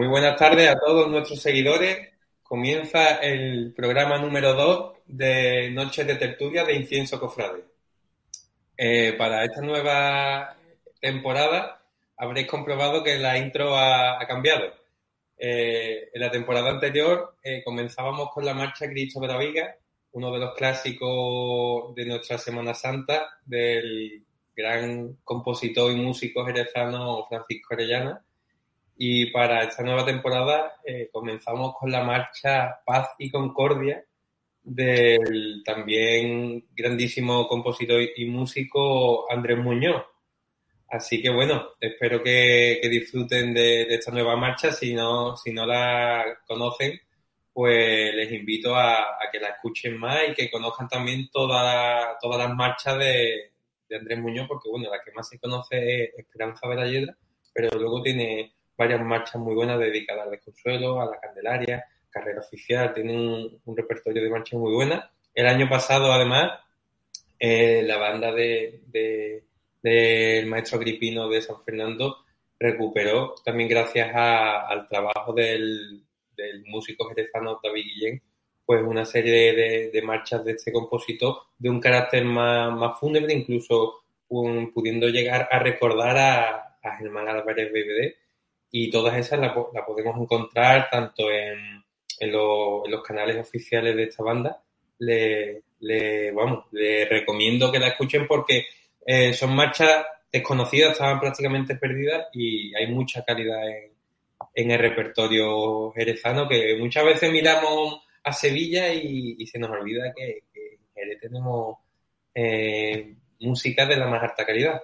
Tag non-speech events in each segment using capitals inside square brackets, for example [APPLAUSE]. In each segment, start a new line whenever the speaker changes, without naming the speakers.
Muy buenas tardes a todos nuestros seguidores. Comienza el programa número 2 de Noches de Tertulia de Incienso Cofrade. Eh, para esta nueva temporada habréis comprobado que la intro ha, cambiado. Eh, en la temporada anterior eh, comenzábamos con la marcha Cristo de la Viga, uno de los clásicos de nuestra Semana Santa del gran compositor y músico jerezano Francisco Orellana y para esta nueva temporada eh, comenzamos con la marcha Paz y Concordia del también grandísimo compositor y músico Andrés Muñoz. Así que bueno, espero que, disfruten de, esta nueva marcha. Si no, si no la conocen, pues les invito a, que la escuchen más y que conozcan también toda, todas las marchas de, Andrés Muñoz, porque bueno, la que más se conoce es Esperanza de la Yedra, pero luego tiene varias marchas muy buenas dedicadas al desconsuelo, a la Candelaria, carrera oficial, tienen un, repertorio de marchas muy buenas. El año pasado, además, eh, la banda del de, maestro Agripino de San Fernando recuperó, también gracias al trabajo del, músico jerezano David Guillén, pues una serie de, marchas de este compositor de un carácter más, más fúnebre, incluso pudiendo llegar a recordar a, a Germán Álvarez BBD y todas esas las la podemos encontrar tanto en, en, los canales oficiales de esta banda. Le, le, vamos, le recomiendo que la escuchen porque eh, son marchas desconocidas, estaban prácticamente perdidas y hay mucha calidad en, en el repertorio jerezano que muchas veces miramos a Sevilla y, se nos olvida que, en Jerez tenemos eh, música de la más alta calidad.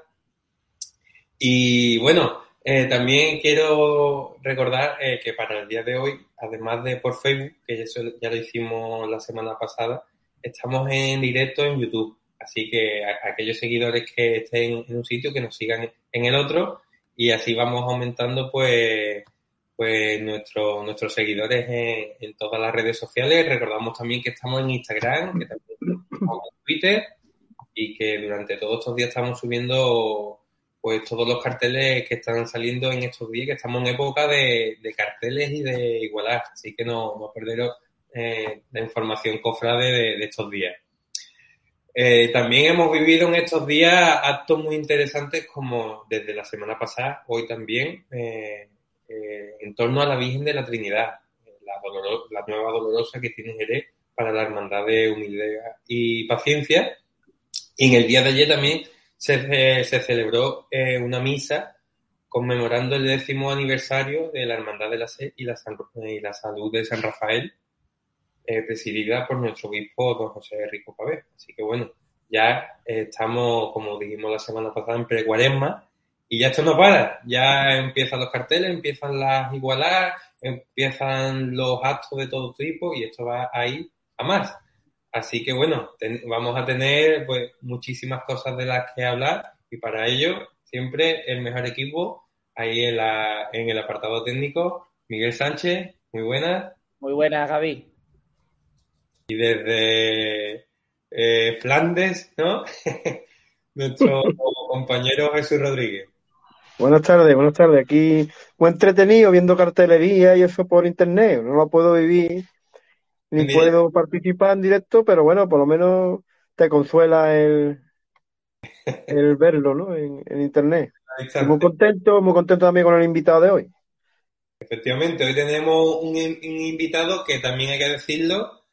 Y bueno, eh, también quiero recordar eh, que para el día de hoy, además de por Facebook, que eso ya lo hicimos la semana pasada, estamos en directo en YouTube. Así que aquellos seguidores que estén en un sitio, que nos sigan en el otro y así vamos aumentando pues pues nuestro, nuestros seguidores en, en, todas las redes sociales. Recordamos también que estamos en Instagram, que también estamos en Twitter y que durante todos estos días estamos subiendo pues todos los carteles que están saliendo en estos días, que estamos en época de, carteles y de igualar, así que no, no perderos eh, la información cofrade de, estos días. Eh, también hemos vivido en estos días actos muy interesantes como desde la semana pasada, hoy también, eh, en torno a la Virgen de la Trinidad, la, nueva dolorosa que tiene Jerez, para la Hermandad de Humildad y Paciencia. Y en el día de ayer también se, se celebró eh, una misa conmemorando el décimo aniversario de la Hermandad de la Sed y la, y la Salud de San Rafael, eh, presidida por nuestro obispo don José Rico Pabé. Así que bueno, ya estamos, como dijimos la semana pasada, en pre-cuaresma y ya esto no para. Ya empiezan los carteles, empiezan las igualadas, empiezan los actos de todo tipo y esto va a ir a más. Así que bueno, vamos a tener pues muchísimas cosas de las que hablar y para ello siempre el mejor equipo ahí en, la, en el apartado técnico. Miguel Sánchez, muy buenas.
Muy buenas, Gaby.
Y desde eh, Flandes, ¿no? [LAUGHS] Nuestro [LAUGHS] compañero Jesús Rodríguez.
Buenas tardes, buenas tardes. Aquí muy entretenido viendo cartelería y eso por internet. No lo puedo vivir ni puedo participar en directo, pero bueno, por lo menos te consuela el, el [LAUGHS] verlo, ¿no? En, internet. muy contento, muy contento también con el invitado de hoy.
Efectivamente, hoy tenemos un, invitado que también hay que decirlo,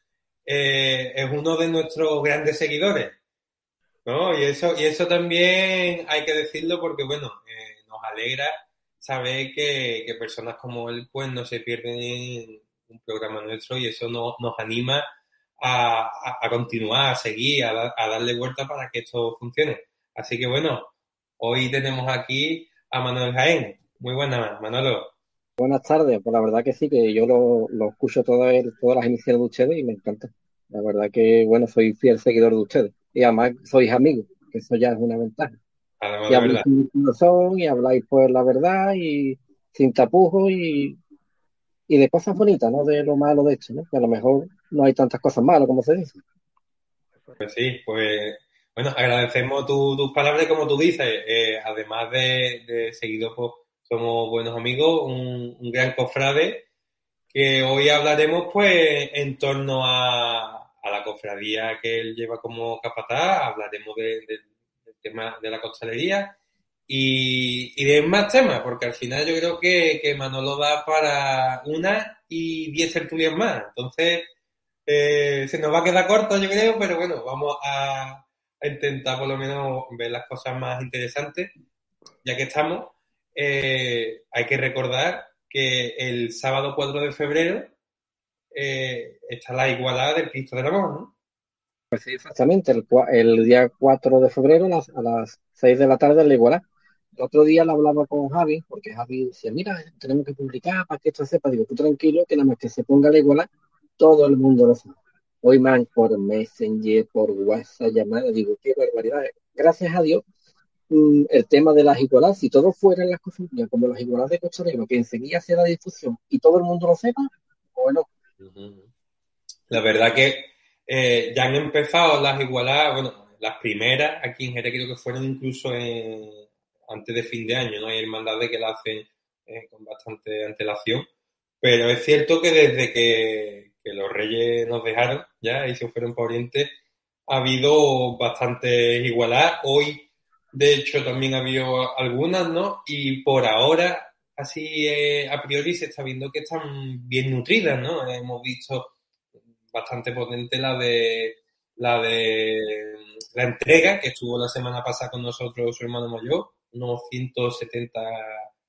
eh, es uno de nuestros grandes seguidores. ¿no? Y eso, y eso también hay que decirlo porque, bueno, eh, nos alegra saber que, que, personas como él pues no se pierden un programa nuestro y eso nos, nos anima a, a, continuar, a seguir, a, a, darle vuelta para que esto funcione. Así que bueno, hoy tenemos aquí a Manuel Jaén. Muy buenas, Manolo.
Buenas tardes, pues la verdad que sí, que yo lo, lo escucho todas, todas las emisiones de ustedes y me encanta. La verdad que, bueno, soy fiel seguidor de ustedes. Y además sois amigos, que eso ya es una ventaja. y habláis son, y habláis por la verdad y sin tapujos y y de cosas bonitas, no de lo malo de hecho, ¿no? Que a lo mejor no hay tantas cosas malas como se dice.
Pues sí, pues bueno, agradecemos tus palabras como tú dices, eh, además de, de seguido pues, somos buenos amigos, un, gran cofrade que hoy hablaremos pues en torno a, a, la cofradía que él lleva como capataz, hablaremos del tema de la costalería y, y de más temas, porque al final yo creo que, que Manolo da para una y diez tertulias más. Entonces, eh, se nos va a quedar corto, yo creo, pero bueno, vamos a, intentar por lo menos ver las cosas más interesantes. Ya que estamos, eh, hay que recordar que el sábado 4 de febrero eh, está la igualdad del Cristo del Amor, ¿no?
Pues sí, exactamente. El, el día 4 de febrero a las, a las 6 de la tarde la igualdad. El otro día lo hablaba con Javi, porque Javi decía, mira, tenemos que publicar para que esto sepa. Digo, tú tranquilo, que nada más que se ponga la igualdad, todo el mundo lo sabe. Hoy man por Messenger, por WhatsApp, llamada, digo, qué barbaridad. Gracias a Dios, mm, el tema de las igualdades, si todo fuera en las cocinas como las igualdades de Costa que enseguida se da difusión y todo el mundo lo sepa, bueno.
La verdad que eh, ya han empezado las igualadas, bueno, las primeras aquí en Jerez creo que fueron incluso en antes de fin de año, ¿no? Hay hermandades que la hacen eh, con bastante antelación, pero es cierto que desde que, los reyes nos dejaron ya y se fueron por Oriente, ha habido bastantes igualadas. Hoy, de hecho, también ha habido algunas, ¿no? Y por ahora, así eh, a priori, se está viendo que están bien nutridas, ¿no? Hemos visto bastante potente la de la de la entrega que estuvo la semana pasada con nosotros su hermano mayor unos 170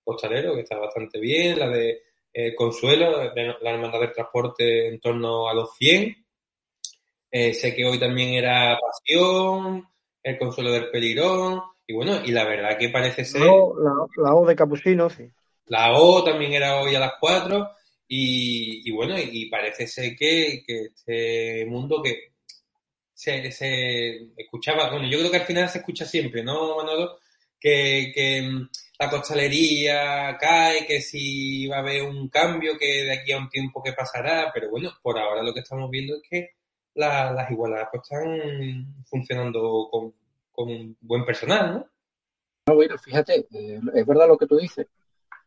costaleros, que está bastante bien, la de eh, Consuelo, la hermandad del transporte en torno a los 100. Eh, sé que hoy también era Pasión, el Consuelo del Peligrón, y bueno, y la verdad que parece ser...
La O, la, o de Capuchino, sí.
La O también era hoy a las 4, y, y bueno, y parece ser que, que este mundo que se, se, escuchaba, bueno, yo creo que al final se escucha siempre, ¿no, Manolo? Que, mm, la costalería cae, que si va a haber un cambio, que de aquí a un tiempo que pasará, pero bueno, por ahora lo que estamos viendo es que las igualdades pues, están funcionando con, un buen personal, ¿no?
No, bueno, fíjate, eh, es verdad lo que tú dices,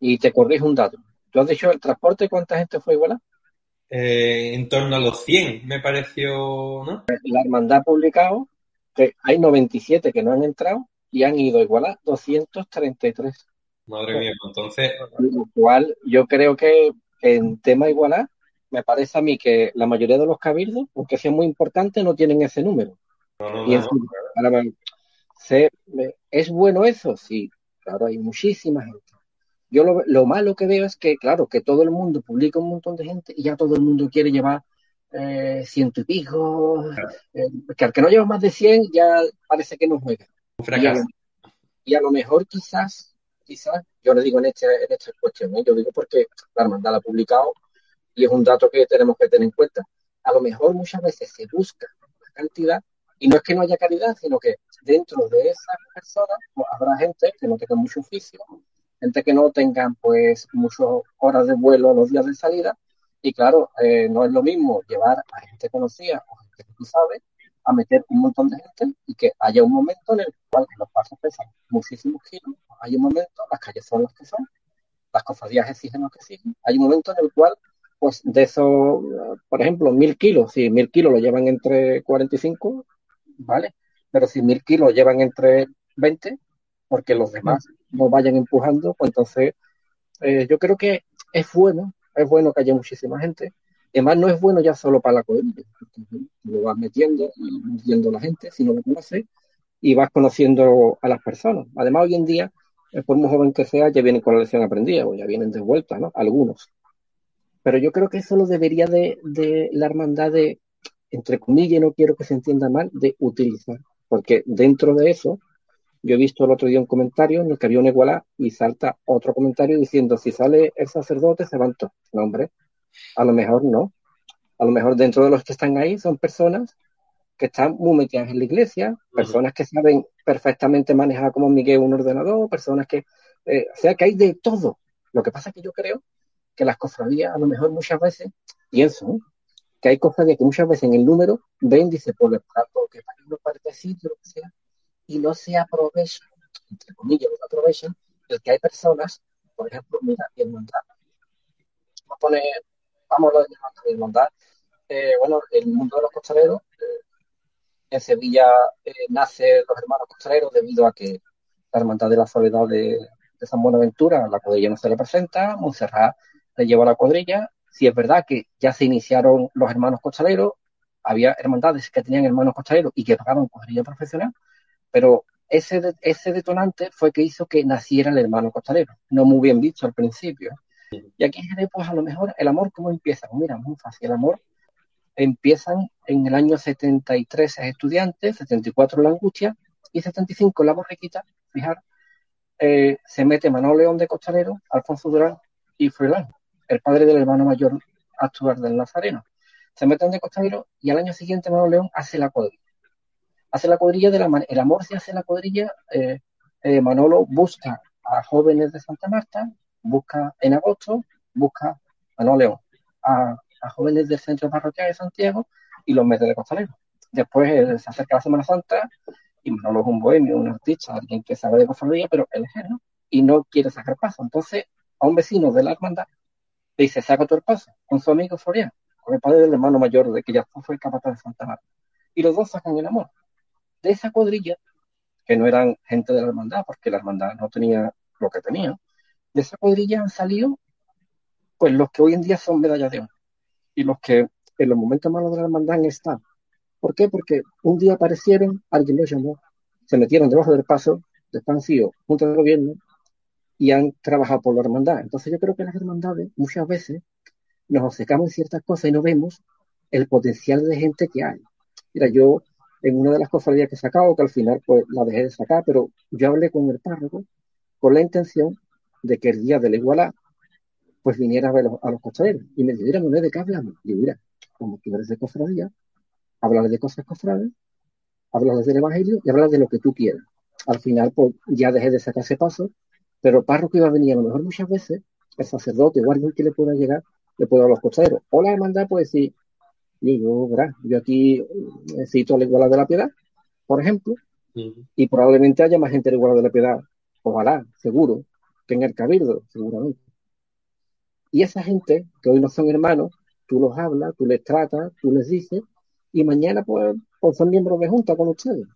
y te corrijo un dato. ¿Tú has dicho el transporte cuánta gente fue igual?
Eh, en torno a los 100, me pareció, ¿no?
La hermandad ha publicado que hay 97 que no han entrado y han ido igual a 233.
Madre mía, entonces.
Lo cual yo creo que en tema igualdad me parece a mí que la mayoría de los cabildos, aunque sea muy importante, no tienen ese número. y ¿Es bueno eso? Sí, claro, hay muchísima gente. Yo lo, malo que veo es que, claro, que todo el mundo publica un montón de gente y ya todo el mundo quiere llevar eh, ciento y pico. Eh, que al que no lleva más de 100 ya parece que no juega. Y a, lo mejor quizás, quizás, yo le digo en, este, en esta cuestión, ¿eh? yo digo porque la hermandad la ha publicado y es un dato que tenemos que tener en cuenta. A lo mejor muchas veces se busca la cantidad y no es que no haya calidad, sino que dentro de esas personas pues, habrá gente que no tenga mucho oficio, gente que no tengan pues muchas horas de vuelo los días de salida. Y claro, eh, no es lo mismo llevar a gente conocida o gente que tú sabes a meter un montón de gente y que haya un momento en el cual los pasos pesan muchísimos kilos, hay un momento, las calles son las que son, las cofradías exigen lo que exigen, hay un momento en el cual pues de esos, por ejemplo, mil kilos, si mil kilos lo llevan entre 45, ¿vale? Pero si mil kilos llevan entre 20, porque los demás no vayan empujando, pues entonces eh, yo creo que es bueno, es bueno que haya muchísima gente. Además, no es bueno ya solo para la coherencia, lo vas metiendo y metiendo a la gente, si no lo conoces, y vas conociendo a las personas. Además, hoy en día, eh, por muy joven que sea, ya vienen con la lección aprendida, o ya vienen de vuelta, ¿no? Algunos. Pero yo creo que eso lo debería de, de la hermandad de, entre comillas, no quiero que se entienda mal, de utilizar. Porque dentro de eso, yo he visto el otro día un comentario en el que había una igualdad y salta otro comentario diciendo, si sale el sacerdote, se van todos. No, hombre, a lo mejor no. A lo mejor dentro de los que están ahí son personas que están muy metidas en la iglesia, personas que saben perfectamente manejar como Miguel un ordenador, personas que, eh, o sea, que hay de todo. Lo que pasa es que yo creo que las cofradías a lo mejor muchas veces, pienso, que hay cofradías que muchas veces en el número ven, dice, por el plato, que para uno parecido, lo que sea, y no se aprovechan, entre comillas, no se aprovechan, el que hay personas, por ejemplo, mira, y el Vamos a poner, vamos a de hermandad, eh, bueno, el mundo de los costaleros, eh, en Sevilla eh, nace los hermanos costaleros debido a que la hermandad de la soledad de, San Buenaventura, la cuadrilla no se le presenta, Montserrat le lleva la cuadrilla. Si es verdad que ya se iniciaron los hermanos costaleros, había hermandades que tenían hermanos costaleros y que pagaban cuadrilla profesional, pero ese, ese detonante fue que hizo que naciera el hermano costalero, no muy bien visto al principio. Y aquí pues a lo mejor el amor, ¿cómo empieza? Pues mira, muy fácil, el amor empiezan en el año 73 estudiantes, 74 la angustia y 75 la borriquita, fijar, eh, se mete Manuel León de Costalero, Alfonso Durán y Froilán el padre del hermano mayor actual del Nazareno. Se meten de costalero y al año siguiente Manuel León hace la cuadrilla. Hace la cuadrilla el amor se hace la cuadrilla. Eh, eh, Manolo busca a jóvenes de Santa Marta, busca en agosto, busca Manuel León a, jóvenes del centro parroquial de Santiago y los mete de costalero. Después eh, se acerca la Semana Santa y Manolo es un bohemio, un artista, alguien que sabe de cofradía, pero él es ¿no? y no quiere sacar paso. Entonces, a un vecino de la hermandad le dice, saca todo el paso con su amigo Florian, con el padre del hermano mayor de que ya fue el capataz de Santa Marta. Y los dos sacan el amor. De esa cuadrilla, que no eran gente de la hermandad, porque la hermandad no tenía lo que tenía, de esa cuadrilla han salido pues los que hoy en día son medallas de oro y los que en los momentos malos de la hermandad han estado. ¿Por qué? Porque un día aparecieron, alguien los llamó, se metieron debajo del paso, después han sido juntas de gobierno, y han trabajado por la hermandad. Entonces yo creo que las hermandades muchas veces nos obcecamos en ciertas cosas y no vemos el potencial de gente que hay. Mira, yo en una de las cofradías que he sacado, que al final pues la dejé de sacar, pero yo hablé con el párroco con la intención de que el día de la igualdad pues viniera a ver a los costaleros y me dijeron, no de qué hablamos. Y mira, como tú eres de cofradía, hablar de cosas cofrades, hablar del evangelio y hablar de lo que tú quieras. Al final, pues ya dejé de sacar ese paso pero el párroco iba a venir, a lo mejor muchas veces, el sacerdote o alguien que le pueda llegar, le puede dar los costaderos. O la hermandad puede decir, yo, yo, yo aquí necesito la igualdad de la piedad, por ejemplo, y probablemente haya más gente de igualdad de la piedad, ojalá, seguro, que en el cabildo, seguramente. Y esa gente, que hoy no son hermanos, tú los hablas, tú les tratas, tú les dices, y mañana pues, pues son miembros de junta con ustedes.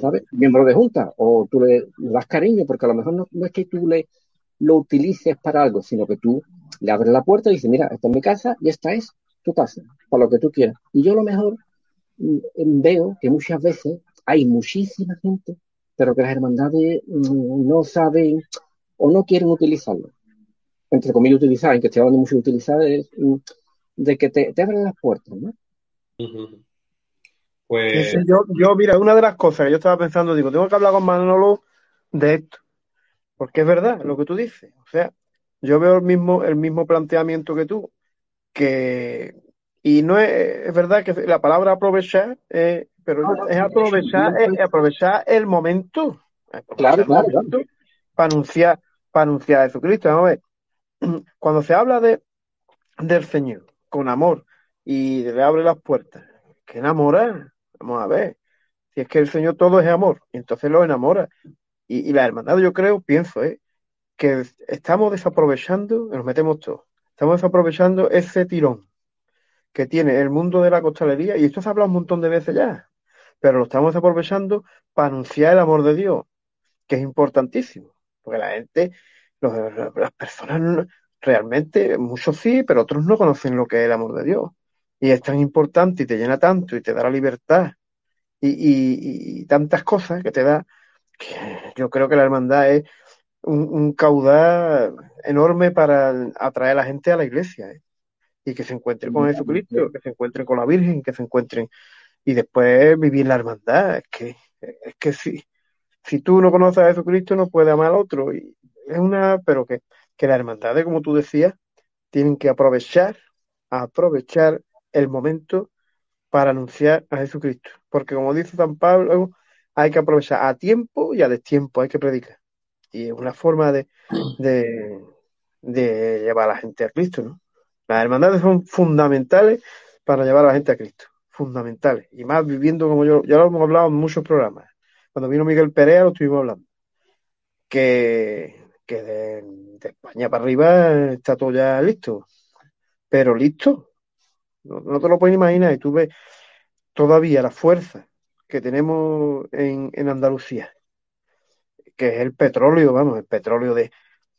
¿sabes? Miembro de junta, o tú le, das cariño, porque a lo mejor no, es que tú le lo utilices para algo, sino que tú le abre la puerta y dice, mira, esta es mi casa y esta es tu casa, para lo que tú quieras. Y yo a lo mejor mm, veo que muchas veces hay muchísima gente, pero que las hermandades mm, no saben o no quieren utilizarlo. Entre comillas, utilizar, en que estoy hablando mucho de utilizar, es mm, de que te, te abren las puertas, ¿no?
Pues... yo, yo, mira, una de las cosas que yo estaba pensando, digo, tengo que hablar con Manolo de esto, porque es verdad lo que tú dices. O sea, yo veo el mismo, el mismo planteamiento que tú, que, y no es, es verdad que la palabra aprovechar, pero es aprovechar, es aprovechar el momento.
claro, claro,
Para anunciar, para anunciar a Jesucristo. Vamos a ver. [CLEARS THROAT] Cuando se habla de, del Señor con amor y le abre las puertas, que enamora, vamos a ver. Si es que el Señor todo es amor, entonces lo enamora. Y, y la hermandad, yo creo, pienso, ¿eh? que estamos desaprovechando, nos metemos todos, estamos desaprovechando ese tirón que tiene el mundo de la costalería, y esto se ha hablado un montón de veces ya, pero lo estamos aprovechando para anunciar el amor de Dios, que es importantísimo, porque la gente, las personas realmente, muchos sí, pero otros no conocen lo que es el amor de Dios, y es tan importante y te llena tanto y te da la libertad y, y tantas cosas que te da, que yo creo que la hermandad es un, caudal enorme para atraer a la gente a la iglesia ¿eh? y que se encuentren con Jesucristo, que se encuentren con la Virgen, que se encuentren y después vivir la hermandad. Es que, es que si, si tú no conoces a Jesucristo no puedes amar al otro. Y es una, pero que, que la hermandad, como tú decías, tienen que aprovechar, aprovechar el momento para anunciar a Jesucristo. Porque como dice San Pablo, hay que aprovechar a tiempo y a destiempo, hay que predicar y es una forma de, de, llevar a la gente a Cristo, ¿no? Las hermandades son fundamentales para llevar a la gente a Cristo, fundamentales. Y más viviendo como yo, ya lo hemos hablado en muchos programas. Cuando vino Miguel Perea lo estuvimos hablando. Que, que de, España para arriba está todo ya listo. Pero listo. No, te lo puedes imaginar. Y tú ves todavía la fuerza que tenemos en, en Andalucía que es el petróleo, vamos, el petróleo de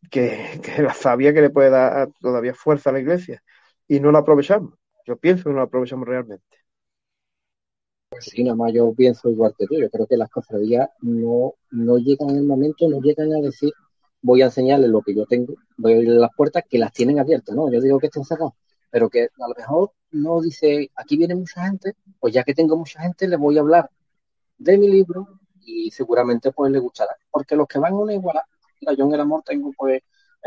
que, que la sabia que le puede dar todavía fuerza a la iglesia y no lo aprovechamos. Yo pienso que no lo aprovechamos realmente.
Pues sí, nada más yo pienso igual que tú. Yo creo que las cofradías no, no llegan en el momento, no llegan a decir voy a enseñarles lo que yo tengo, voy a abrir las puertas que las tienen abiertas, ¿no? Yo digo que estén cerradas, pero que a lo mejor no dice aquí viene mucha gente, pues ya que tengo mucha gente, les voy a hablar de mi libro, y seguramente pues le gustará. Porque los que van a una yo en el amor tengo pues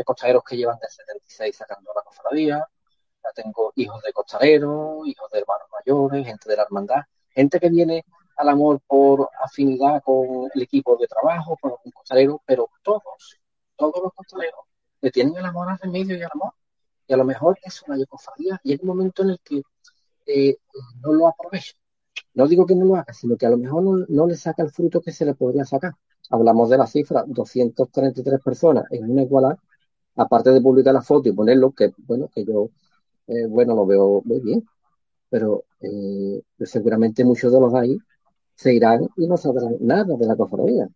costaleros que llevan de 76 sacando la cofradía, ya tengo hijos de costaleros, hijos de hermanos mayores, gente de la hermandad, gente que viene al amor por afinidad con el equipo de trabajo, con un costalero, pero todos, todos los costaleros le tienen el amor al remedio y al amor. Y a lo mejor es una cofradía y hay un momento en el que eh, no lo aprovechan no digo que no lo haga, sino que a lo mejor no, le saca el fruto que se le podría sacar. Hablamos de la cifra, 233 personas en una igualdad, aparte de publicar la foto y ponerlo, que bueno, que yo, eh, bueno, lo veo muy bien, pero eh, seguramente muchos de los ahí se irán y no sabrán nada de la cofradía.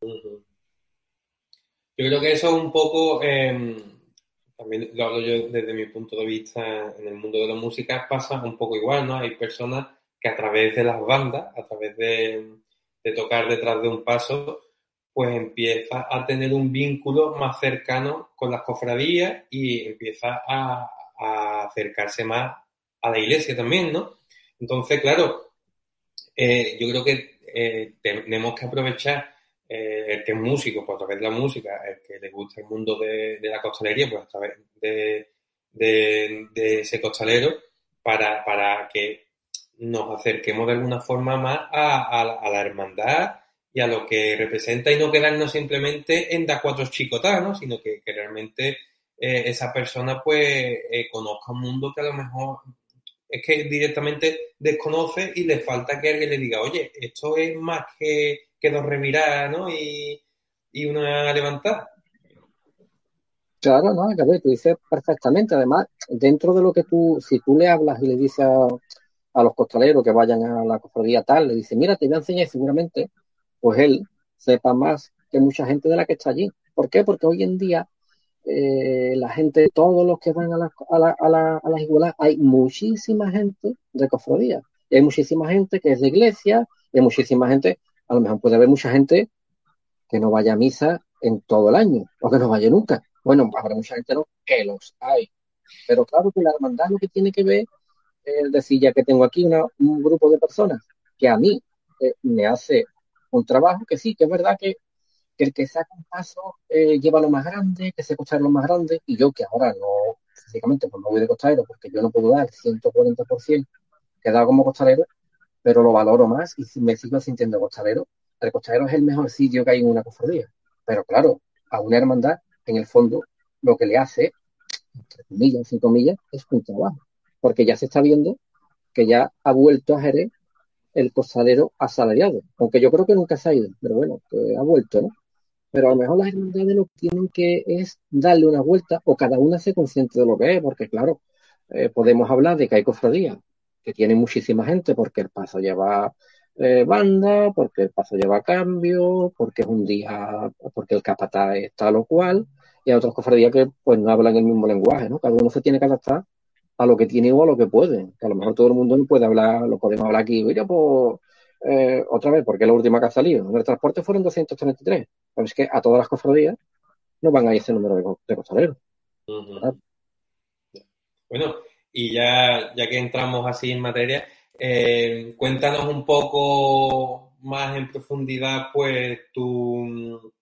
Yo creo que eso es un poco, em, también lo hablo yo desde mi punto de vista en el mundo de la música, pasa un poco igual, ¿no? Hay personas que a través de las bandas, a través de, tocar detrás de un paso, pues empieza a tener un vínculo más cercano con las cofradías y empieza a, acercarse más a la iglesia también, ¿no? Entonces, claro, eh, yo creo que eh, tenemos que aprovechar eh, el que es músico, pues a través de la música, el que le gusta el mundo de, la costalería, pues a través de, ese costalero, para, para que nos acerquemos de alguna forma más a, la hermandad y a lo que representa y no quedarnos simplemente en dar cuatro chicotanos, sino que, realmente eh, esa persona pues eh, conozca un mundo que a lo mejor es que directamente desconoce y le falta que alguien le diga, oye, esto es más que, que dos ¿no? Y, y una levantada.
Claro, no, que tú dices perfectamente. Además, dentro de lo que tú, si tú le hablas y le dices a, a los costaleros que vayan a la cofradía tal, le dice, mira, te voy a enseñar y seguramente, pues él sepa más que mucha gente de la que está allí. ¿Por qué? Porque hoy en día eh, la gente, todos los que van a las a la, a la, a igualdad, hay muchísima gente de cofradía. Y hay muchísima gente que es de iglesia, y hay muchísima gente, a lo mejor puede haber mucha gente que no vaya a misa en todo el año, o que no vaya nunca. Bueno, habrá mucha gente no, que los hay. Pero claro que la hermandad lo que tiene que ver es decir, ya que tengo aquí un grupo de personas que a mí eh, me hace un trabajo que sí, que es verdad que, el que saca un paso eh, lleva lo más grande, que se costar lo más grande, y yo que ahora no, físicamente, pues no voy de costalero, porque yo no puedo dar el 140% que da como costalero, pero lo valoro más y me sigo sintiendo costalero. El costalero es el mejor sitio que hay en una cofradía. Pero claro, a una hermandad, en el fondo, lo que le hace, entre comillas, cinco millas, es un trabajo. Porque ya se está viendo que ya ha vuelto a Jerez el costalero asalariado, aunque yo creo que nunca se ha ido, pero bueno, que ha vuelto, ¿no? Pero a lo mejor las hermandades lo que tienen que es darle una vuelta o cada una se consciente de lo que es, porque claro, eh, podemos hablar de que hay cofradías que tienen muchísima gente porque el paso lleva eh, banda, porque el paso lleva cambio, porque es un día, porque el capataz está lo cual, y hay otras cofradías que pues no hablan el mismo lenguaje, ¿no? Cada uno se tiene que adaptar a lo que tiene o a lo que puede. Que a lo mejor todo el mundo no puede hablar, lo podemos hablar aquí. Mira, pues, eh, otra vez, porque es la última que ha salido. En el transporte fueron 233. Pero es que a todas las cofradías no van a ir ese número de, de costaleros.
Bueno, y ya, ya que entramos así en materia, eh, cuéntanos un poco más en profundidad, pues, tu,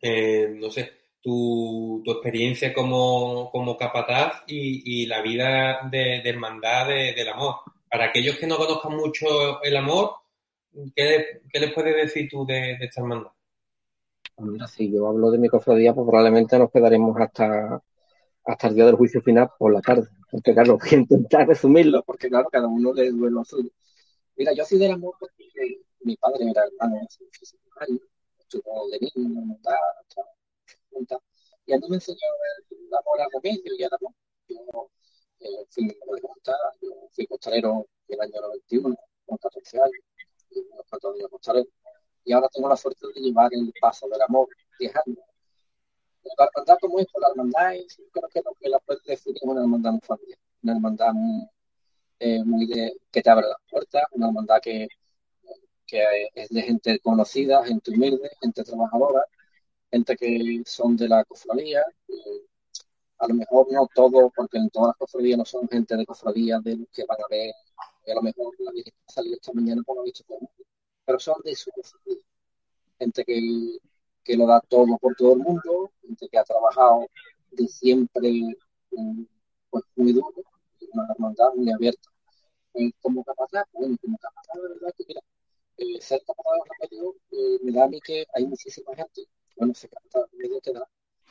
eh, no sé, tu, experiencia como, capataz y, la vida de, hermandad del amor. Para aquellos que no conozcan mucho el amor, ¿qué, les puedes decir tú de, esta hermandad?
Pues mira, si yo hablo de mi cofradía, pues probablemente nos quedaremos hasta, hasta el día del juicio final por la tarde. Porque claro, [LAUGHS] voy a intentar resumirlo, porque claro, cada uno le duele lo suyo. Mira, yo soy del amor porque mi padre era hermano de estuvo de niño, y a mí me enseñó el, amor al remedio y al amor. Yo eh, fui, yo fui costalero en el año 91, con 14 años, y unos 14 años costalero. Y ahora tengo la suerte de llevar el paso del amor 10 años. La hermandad como esto, la hermandad es, creo que lo que la puede definir es una hermandad muy familiar, una hermandad muy, eh, muy de, que te abre las puertas, una hermandad que, que es de gente conocida, gente humilde, gente trabajadora, gente que son de la cofradía, a lo mejor no todo, porque en todas las cofradías no son gente de cofradía de los que van a ver, a lo mejor la ha salido esta mañana lo visto todo, pero son de su. Gente que, que lo da todo por todo el mundo, gente que ha trabajado de siempre pues muy duro, una hermandad muy abierta. Eh, como capataz, bueno, como capataz, de verdad que mira, eh, ser capataz de un eh, me da a mí que hay muchísima gente bueno, se canta medio te da,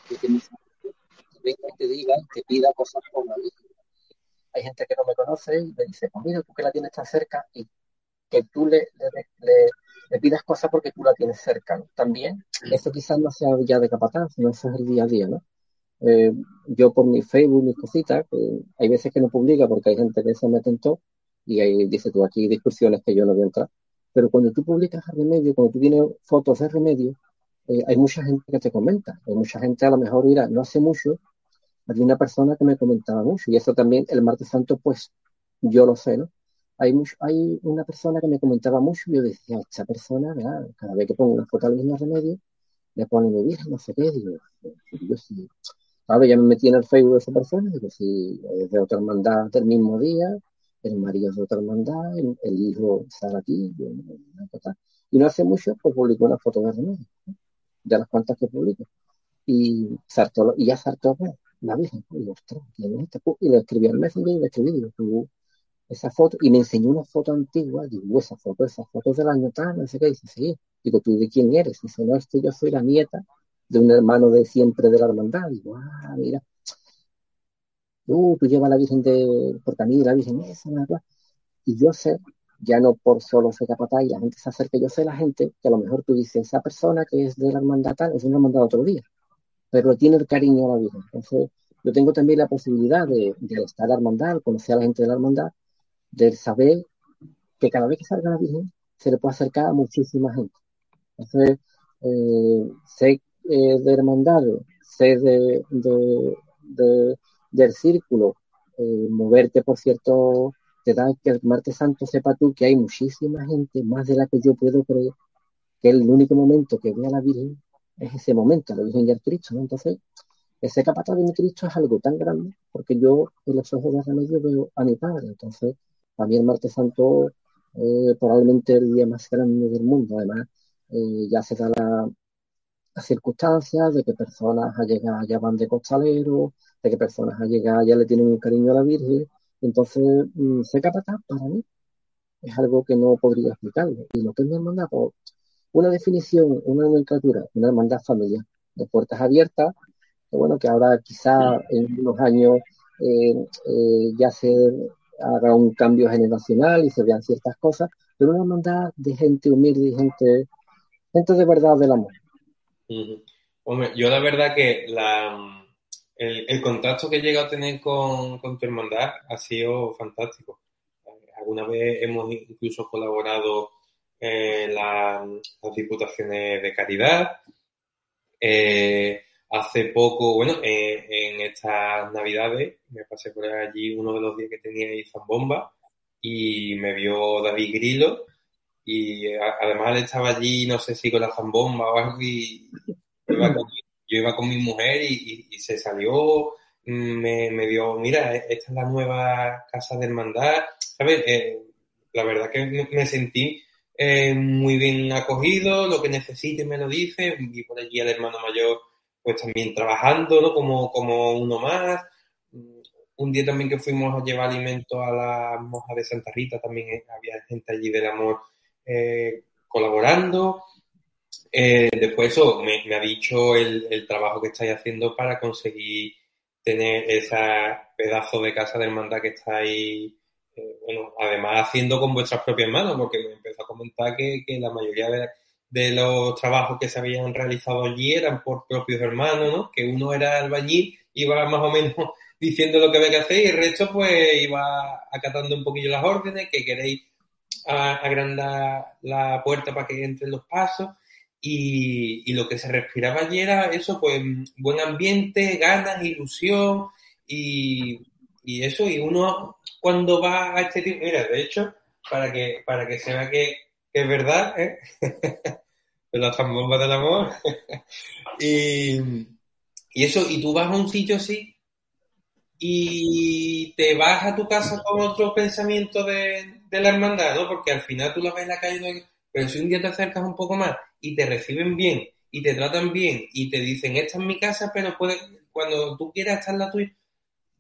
que te venga y te diga, te pida cosas por la vida. Hay gente que no me conoce y me dice, pues mira, tú que la tienes tan cerca y que tú le, le, pidas cosas porque tú la tienes cerca. También, eso quizás no sea ya de capataz, no eso es el día a día, ¿no? Eh, yo por mi Facebook, mis cositas, hay veces que no publica porque hay gente que se me tentó y ahí dice tú aquí discusiones que yo no voy a entrar. Pero cuando tú publicas a remedio, cuando tú tienes fotos de remedio, eh, hay mucha gente que te comenta, hay mucha gente a lo mejor, mira, no hace mucho, había una persona que me comentaba mucho, y eso también el martes santo, pues yo lo sé, ¿no? Hay, hay una persona que me comentaba mucho y yo decía, esta persona, cada vez que pongo una foto al mismo remedio, me pone mi vieja, no sé qué, digo. Claro, ya me metí en el Facebook de esa persona, digo, si es de otra hermandad del mismo día, el marido es de otra hermandad, el, hijo está aquí, y no hace mucho, pues publicó una foto de remedio de las cuantas que publico. Y, saltó, y ya saltó pues, la Virgen. Y, ostras, este? y le escribí al Messenger y le escribí, digo, esa foto, y me enseñó una foto antigua, digo, esa foto, esa foto del año tal, no sé qué, dice, sí, digo, ¿tú de quién eres? Dice, no, es que yo soy la nieta de un hermano de siempre de la hermandad, digo, ah, mira, uh, tú llevas la Virgen de, porque a mí la Virgen esa, y yo sé ya no por solo ser capataz y la gente se acerca. Yo sé la gente que a lo mejor tú dices, esa persona que es de la hermandad tal, es una hermandad otro día, pero tiene el cariño a la Virgen. Entonces, yo tengo también la posibilidad de, de estar a la hermandad, conocer a la gente de la hermandad, de saber que cada vez que salga la Virgen se le puede acercar a muchísima gente. Entonces, eh, sé eh, de hermandad, ser de, del círculo, eh, moverte por cierto, te da que el martes santo sepa tú que hay muchísima gente, más de la que yo puedo creer, que el único momento que ve a la Virgen es ese momento, la Virgen y el Cristo, ¿no? Entonces, ese capataz de mi Cristo es algo tan grande, porque yo en los ojos de remedio veo a mi padre, entonces, a mí el martes santo eh, probablemente el día más grande del mundo, además, eh, ya se da la, circunstancias de que personas allegadas ya van de costalero, de que personas allegadas ya le tienen un cariño a la Virgen, entonces, mm, ser capataz para mí es algo que no podría explicarlo. Y lo que es mi hermandad, pues, una definición, una nomenclatura, una hermandad familiar de puertas abiertas, que bueno, que ahora quizá en unos años eh, eh, ya se haga un cambio generacional y se vean ciertas cosas, pero una hermandad de gente humilde y gente, gente de verdad del amor.
Hombre, yo la verdad que la, el, contacto que he llegado a tener con, con tu hermandad ha sido fantástico. Alguna vez hemos incluso colaborado en las diputaciones de caridad. Eh, hace poco, bueno, en estas navidades me pasé por allí uno de los días que tenía ahí Zambomba y me vio David Grillo y además estaba allí, no sé si con la zambomba o algo y yo iba con mi mujer y, se salió, mm, me, me, dio, mira, esta es la nueva casa de hermandad, ¿sabes? Eh, la verdad que me, sentí eh, muy bien acogido, lo que necesite me lo dice, vi por allí al hermano mayor pues también trabajando, ¿no? Como, como uno más. Mm, un día también que fuimos a llevar alimento a la monja de Santa Rita, también había gente allí del amor eh, colaborando. Eh, después eso, me, ha dicho el, trabajo que estáis haciendo para conseguir tener ese pedazo de casa de hermandad que estáis, eh, bueno, además haciendo con vuestras propias manos, porque me empezó a comentar que, la mayoría de, los trabajos que se habían realizado allí eran por propios hermanos, ¿no? Que uno era albañil, iba más o menos [LAUGHS] diciendo lo que había que hacer y el resto pues iba acatando un poquillo las órdenes, que queréis agrandar la puerta para que entren los pasos y, lo que se respiraba allí era eso, pues buen ambiente, ganas, ilusión y, eso. Y uno cuando va a este tipo, mira, de hecho, para que, para que se vea que, es verdad, ¿eh? [LAUGHS] de las bombas del amor. [LAUGHS] y, y eso, y tú vas a un sitio así y te vas a tu casa con otro pensamiento de, de la hermandad, ¿no? Porque al final tú la ves en la calle, pero si un día te acercas un poco más y te reciben bien y te tratan bien y te dicen, esta es mi casa, pero puede, cuando tú quieras estar en la tuya,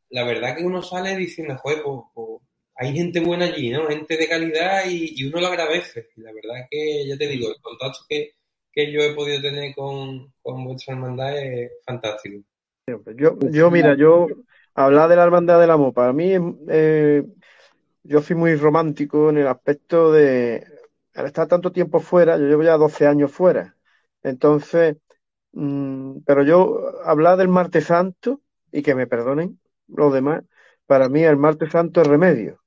la verdad que uno sale diciendo, joder, pues, pues, hay gente buena allí, ¿no? Gente de calidad y, uno lo agradece. Y la verdad que, ya te digo, el contacto que, yo he podido tener con, con vuestra hermandad es fantástico.
Yo, yo mira, yo hablar de la hermandad del amor, para mí, eh, yo soy muy romántico en el aspecto de al estar tanto tiempo fuera, yo llevo ya 12 años fuera, entonces, mm, pero yo hablar del martes santo, y que me perdonen los demás, para mí el martes santo es remedio.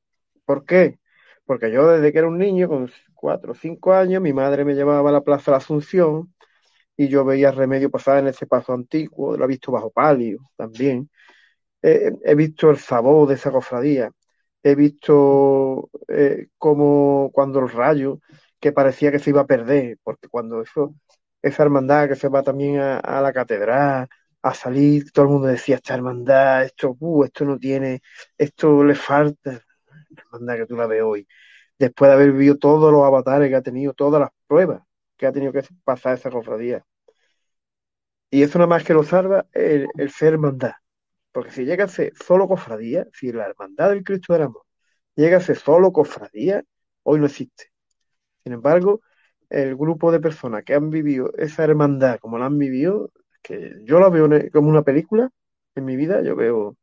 ¿Por qué? Porque yo desde que era un niño, con cuatro o cinco años, mi madre me llevaba a la Plaza de la Asunción y yo veía remedio pasar en ese paso antiguo, lo he visto bajo palio también. he visto el sabor de esa cofradía he visto eh, como cuando el rayo, que parecía que se iba a perder, porque cuando eso, esa hermandad que se va también a, la catedral, a salir, todo el mundo decía, esta hermandad, esto, uh, esto no tiene, esto le falta, hermandad que tú la ves hoy, después de haber vivido todos los avatares que ha tenido, todas las pruebas que ha tenido que pasar esa cofradía. Y eso nada más que lo salva el, el ser hermandad. Porque si llega a ser solo cofradía, si la hermandad del Cristo del Amor llega a ser solo cofradía, hoy no existe. Sin embargo, el grupo de personas que han vivido esa hermandad como la han vivido, que yo la veo como una película en mi vida, yo veo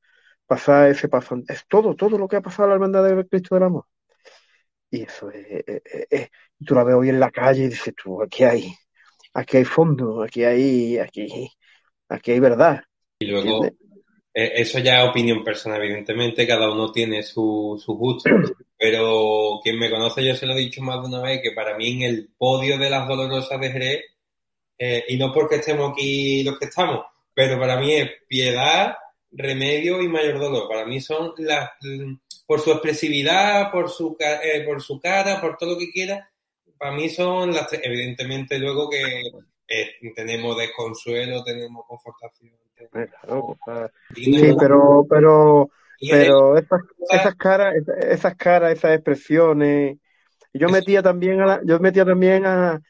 pasar ese paso, es todo, todo lo que ha pasado a la hermandad del Cristo del Amor. Y eso es, tú la ves hoy en la calle y dices tú, aquí hay, aquí hay fondo, aquí hay, aquí, aquí hay verdad.
Y luego, eh, eso ya es opinión personal, evidentemente, cada uno tiene su, su gusto, pero quien me conoce yo se lo he dicho más de una vez que para mí en el podio de las dolorosas de Jerez, eh, y no porque estemos aquí los que estamos, pero para mí es piedad, remedio y mayor dolor. Para mí son las, por su expresividad, por su, eh, por su cara, por todo lo que quiera, para mí son las evidentemente luego que eh, tenemos desconsuelo, tenemos confortación.
sí, pero, pero, pero esas, esas caras, esas caras, esas expresiones, yo metía también a la, yo metía también a,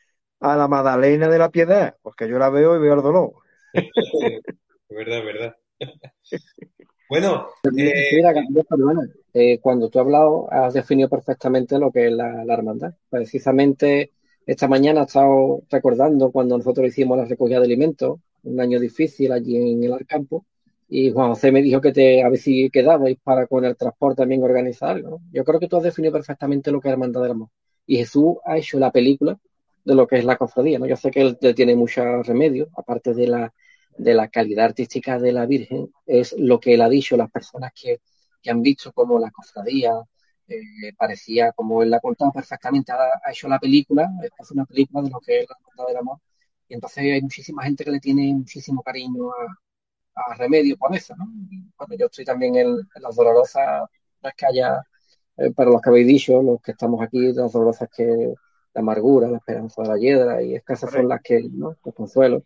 a la Madalena de la Piedad, porque yo la veo y veo el dolor. [LAUGHS]
verdad, verdad. [LAUGHS] bueno,
eh, eh, cuando tú has hablado, has definido perfectamente lo que es la, hermandad. Precisamente esta mañana he estado recordando cuando nosotros hicimos la recogida de alimentos, un año difícil allí en el Arcampo, y Juan José me dijo que te a ver si quedabais para con el transporte también organizar. Yo creo que tú has definido perfectamente lo que es la hermandad del amor. Y Jesús ha hecho la película de lo que es la cofradía, ¿no? Yo sé que él, tiene mucho remedio, aparte de la, de la calidad artística de la Virgen, es lo que él ha dicho, las personas que, han visto como la cofradía eh, parecía, como él la ha contado perfectamente, ha, hecho la película, es una película de lo que es la hermandad del amor, y entonces hay muchísima gente que le tiene muchísimo cariño a, Remedio por eso, ¿no? cuando yo estoy también en, las dolorosas, que haya, eh, para los que habéis dicho, los que estamos aquí, las dolorosas que la amargura, la esperanza de la hiedra, y escasas son las que, ¿no? Los consuelos.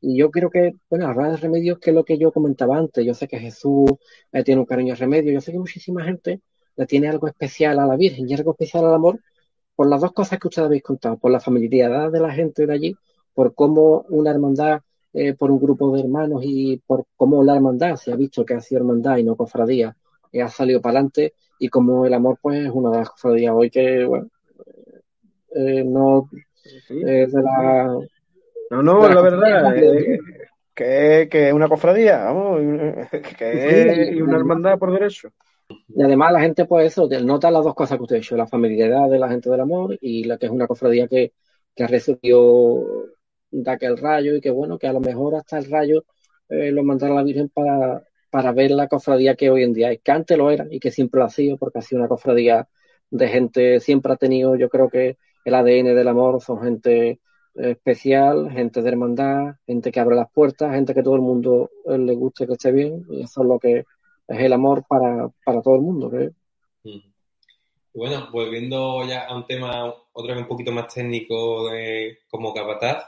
Y yo creo que, bueno, hablar de remedios, que es lo que yo comentaba antes, yo sé que Jesús eh, tiene un cariño a remedio, yo sé que muchísima gente le tiene algo especial a la Virgen y algo especial al amor por las dos cosas que ustedes habéis contado, por la familiaridad de la gente de allí, por cómo una hermandad, eh, por un grupo de hermanos y por cómo la hermandad se ha visto que ha sido hermandad y no cofradía, eh, ha salido para adelante y como el amor pues es una de las cofradías hoy que, bueno, eh, no de la
no no la, verdad que, que es una cofradía vamos [LAUGHS] que es una hermandad por derecho.
Y además la gente pues eso nota las dos cosas que usted ha dicho la familiaridad de la gente del amor y la que es una cofradía que, que ha recibido de aquel rayo y que bueno que a lo mejor hasta el rayo eh, lo mandaron a la Virgen para, para ver la cofradía que hoy en día es, que antes lo era y que siempre lo ha sido porque ha sido una cofradía de gente, siempre ha tenido yo creo que el ADN del amor, son gente especial, gente de hermandad, gente que abre las puertas, gente que todo el mundo eh, le guste que esté bien, y eso es lo que es el amor para, todo el mundo,
Bueno, volviendo ya a un tema otra vez un poquito más técnico de, como capataz,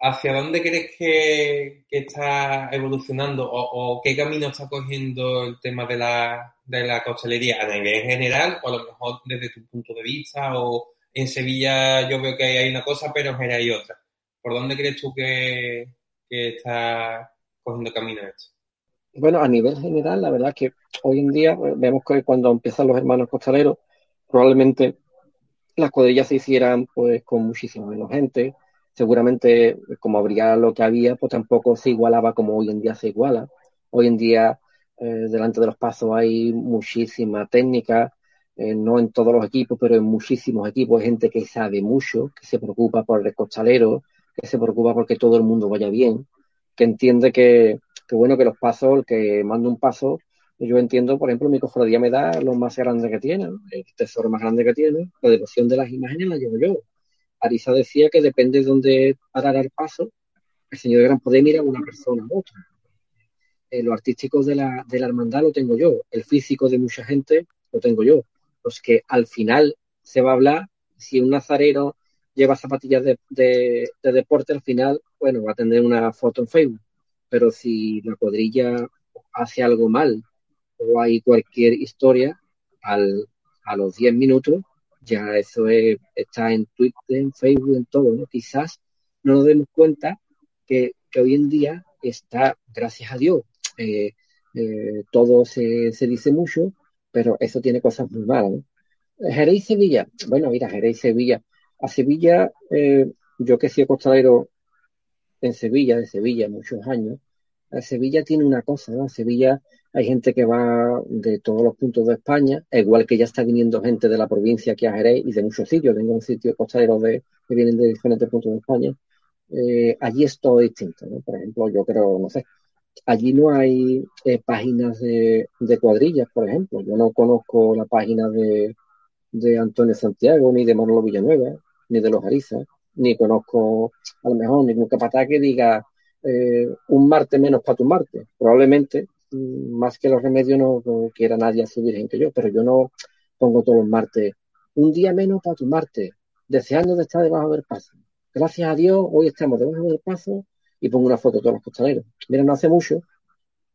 ¿hacia dónde crees que, está evolucionando o, qué camino está cogiendo el tema de la, de la costelería a general o a lo mejor desde tu punto de vista o en Sevilla yo veo que hay una cosa, pero en Jerez hay otra. ¿Por dónde crees tú que, está cogiendo camino esto?
Bueno, a nivel general, la verdad que hoy en día eh, vemos que cuando empiezan los hermanos costaleros, probablemente las cuadrillas se hicieran pues con muchísima menos gente. Seguramente, como habría lo que había, pues tampoco se igualaba como hoy en día se iguala. Hoy en día, eh, delante de los pasos hay muchísima técnica, eh, no en todos los equipos, pero en muchísimos equipos, hay gente que sabe mucho, que se preocupa por el costalero, que se preocupa porque todo el mundo vaya bien, que entiende que, bueno, que los pasos, el que manda un paso, yo entiendo, por ejemplo, mi cofradía me da lo más grande que tiene, el tesoro más grande que tiene, la devoción de las imágenes la llevo yo. Arisa decía que depende de dónde parara el paso, el Señor de Gran Poder mira a una persona u otra. Eh, lo artístico de la, de la hermandad lo tengo yo, el físico de mucha gente lo tengo yo pues que al final se va a hablar, si un nazareno lleva zapatillas de, deporte, al final, bueno, va a tener una foto en Facebook. Pero si la cuadrilla hace algo mal o hay cualquier historia, al, a los 10 minutos ya eso está en Twitter, en Facebook, en todo. Quizás no nos demos cuenta que, hoy en día está, gracias a Dios, eh, eh, todo se, se dice mucho, pero eso tiene cosas muy malas. ¿no? Jerez y Sevilla, bueno, mira, Jerez y Sevilla. A Sevilla, eh, yo que he sido costalero en Sevilla, de Sevilla, muchos años, a Sevilla tiene una cosa, ¿no? Sevilla hay gente que va de todos los puntos de España, igual que ya está viniendo gente de la provincia aquí a Jerez y de muchos sitios. Tengo un sitio costalero de, que vienen de diferentes puntos de España. Eh, allí es todo distinto, ¿no? Por ejemplo, yo creo, no sé, allí no hay eh, páginas de, cuadrillas, por ejemplo. Yo no conozco la página de, Antonio Santiago, ni de Manolo Villanueva, ni de los Arizas, ni conozco a lo mejor ningún capataz que diga eh, un martes menos para tu martes. Probablemente, mm, más que los remedios, no, quiera nadie así virgen que yo, pero yo no pongo todos los martes un día menos para tu martes, deseando de estar debajo del paso. Gracias a Dios, hoy estamos debajo del paso y pongo una foto de todos los costaleros. Mira, no hace mucho,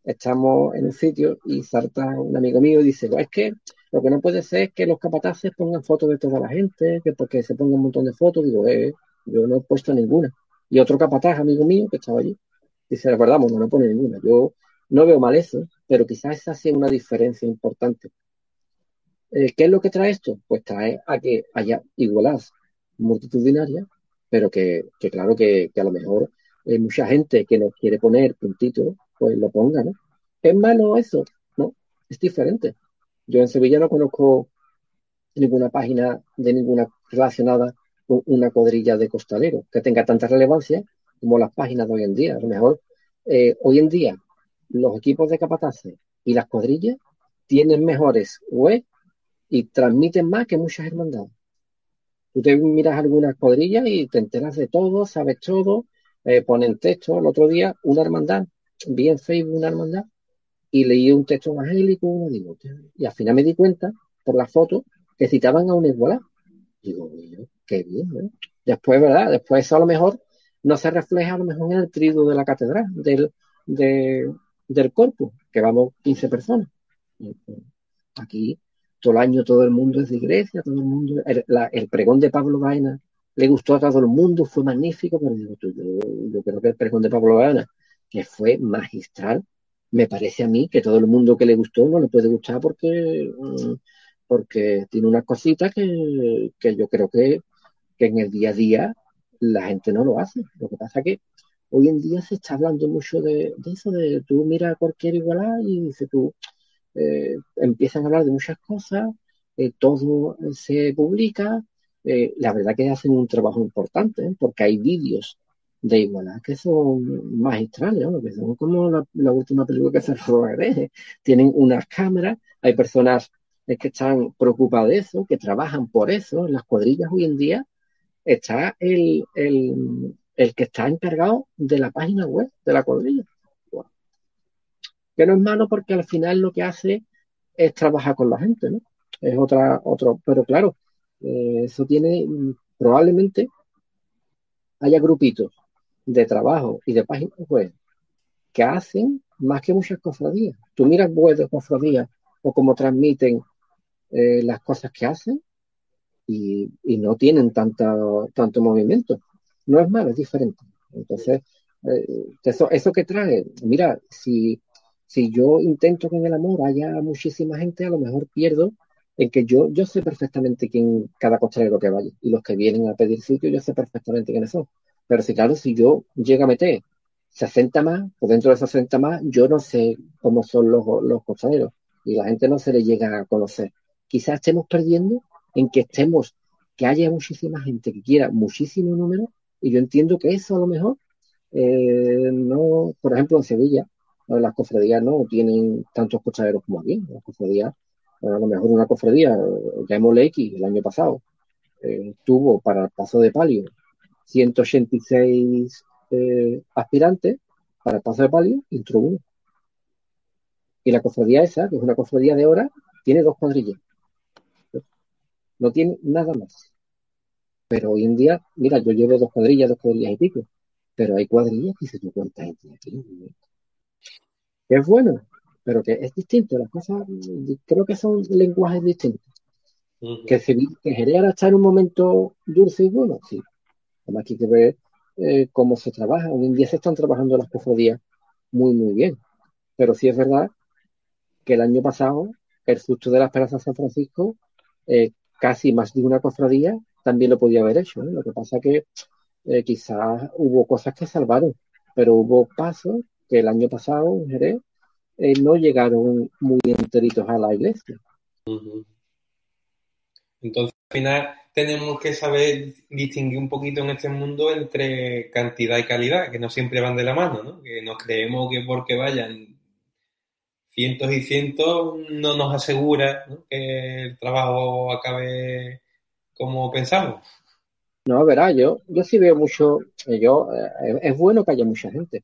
estamos en un sitio y salta un amigo mío y dice, es que lo que no puede ser es que los capataces pongan fotos de toda la gente, que porque se ponga un montón de fotos, digo, eh, yo no he puesto ninguna. Y otro capataz, amigo mío, que estaba allí, dice, verdad, no, no pone ninguna. Yo no veo mal eso, pero quizás esa sea una diferencia importante. Eh, ¿Qué es lo que trae esto? Pues trae a que haya igualdad multitudinaria, pero que, claro que, a lo mejor hay mucha gente que nos quiere poner puntito, pues lo ponga, ¿no? ¿Es malo eso? No, es diferente. Yo en Sevilla no conozco ninguna página de ninguna relacionada una cuadrilla de costaleros que tenga tanta relevancia como las páginas de hoy en día. A lo mejor eh, hoy en día los equipos de capataces y las cuadrillas tienen mejores web y transmiten más que muchas hermandades. Tú te miras algunas cuadrillas y te enteras de todo, sabes todo, eh, ponen texto. El otro día, una hermandad, vi en Facebook una hermandad y leí un texto evangélico, y al final me di cuenta, por la foto, que citaban a un igualá. Digo, qué bien. Después, ¿verdad? Después eso a lo mejor no se refleja a lo mejor en el trido de la catedral, del, del corpus, que vamos 15 personas. Aquí todo el año todo el mundo es de iglesia, todo el mundo, el, pregón de Pablo Vaina le gustó a todo el mundo, fue magnífico, pero yo, yo, creo que el pregón de Pablo Vaina, que fue magistral, me parece a mí que todo el mundo que le gustó no le puede gustar porque, mm, porque tiene unas cositas que, que yo creo que que en el día a día la gente no lo hace. Lo que pasa que hoy en día se está hablando mucho de, eso, de tú miras cualquier igualdad y dices tú, eh, empiezan a hablar de muchas cosas, eh, todo se publica, eh, la verdad que hacen un trabajo importante, porque hay vídeos de igualdad que son magistrales, ¿no? que son como la, última película que se rodó Tienen unas cámaras, hay personas que están preocupadas de eso, que trabajan por eso. Las cuadrillas hoy en día está el, el, el, que está encargado de la página web de la cuadrilla. Que no es malo porque al final lo que hace es trabajar con la gente, ¿no? Es otra, otro, pero claro, eh, eso tiene, probablemente haya grupitos de trabajo y de páginas web que hacen más que muchas cofradías. Tú miras web de cofradías o cómo transmiten eh, las cosas que hacen y, no tienen tanta, tanto movimiento. No es malo, es diferente. Entonces, eh, eso, eso que trae, mira, si, si yo intento que en el amor haya muchísima gente, a lo mejor pierdo en que yo, yo sé perfectamente quién cada costalero que vaya y los que vienen a pedir sitio, yo sé perfectamente quiénes son. Pero si claro, si yo llego a meter 60 más, o dentro de esos 60 más, yo no sé cómo son los, los costaleros y la gente no se le llega a conocer. Quizás estemos perdiendo en que estemos, que haya muchísima gente que quiera muchísimo número, y yo entiendo que eso a lo mejor, eh, no, por ejemplo, en Sevilla, las cofradías no tienen tantos cochaderos como aquí, las cofradías, a lo mejor una cofradía, llamémosle X, el año pasado, eh, tuvo para el paso de palio 186 eh, aspirantes, para el paso de palio entró uno. Y la cofradía esa, que es una cofradía de hora, tiene dos cuadrillas no tiene nada más. Pero hoy en día, mira, yo llevo dos cuadrillas, dos cuadrillas y pico, pero hay cuadrillas que se cuánta gente aquí. es bueno, pero que es distinto, las cosas, creo que son lenguajes distintos. Que, se, que Jerez está en un momento dulce y bueno, sí. Además hay que ver eh, cómo se trabaja. Hoy en día se están trabajando las cofradías muy, muy bien. Pero sí es verdad que el año pasado el susto de la Esperanza San Francisco eh, casi más de una cofradía también lo podía haber hecho. Lo que pasa que eh, quizás hubo cosas que salvaron, pero hubo pasos que el año pasado en Jerez eh, no llegaron muy enteritos a la iglesia.
Entonces, al final, tenemos que saber distinguir un poquito en este mundo entre cantidad y calidad, que no siempre van de la mano, ¿no? Que nos creemos que porque vayan cientos y cientos no nos asegura que el trabajo acabe como pensamos.
No, verá, yo, yo sí veo mucho, yo, eh, es bueno que haya mucha gente,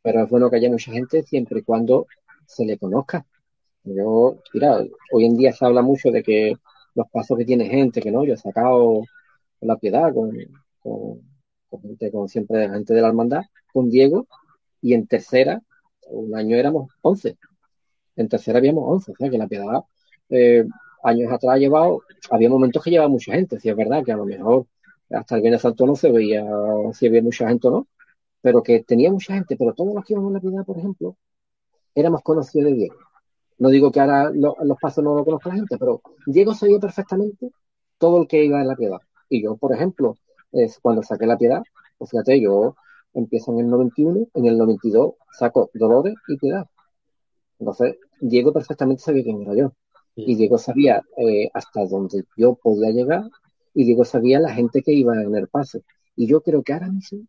pero es bueno que haya mucha gente siempre y cuando se le conozca. Yo, mira, hoy en día se habla mucho de que los pasos que tiene gente, que no, yo he sacado la piedad con, gente, con siempre gente de la hermandad, con Diego, y en tercera, un año éramos 11. En tercera habíamos 11, o sea que la piedad, eh, años atrás ha llevado, había momentos que llevaba mucha gente, si es verdad que a lo mejor hasta el Viernes Santo no se veía si había mucha gente o no, pero que tenía mucha gente, pero todos los que íbamos a la piedad, por ejemplo, éramos conocidos de Diego. No digo que ahora los pasos no lo conozca la gente, pero Diego sabía perfectamente todo el que iba en la piedad. Y yo, por ejemplo, es cuando saqué la piedad, pues fíjate, yo empiezo en el 91, en el 92 saco Dolores y Piedad. Entonces, Diego perfectamente sabía quién era yo. Y Diego sabía eh, hasta dónde yo podía llegar y Diego sabía la gente que iba en el paso. Y yo creo que ahora mismo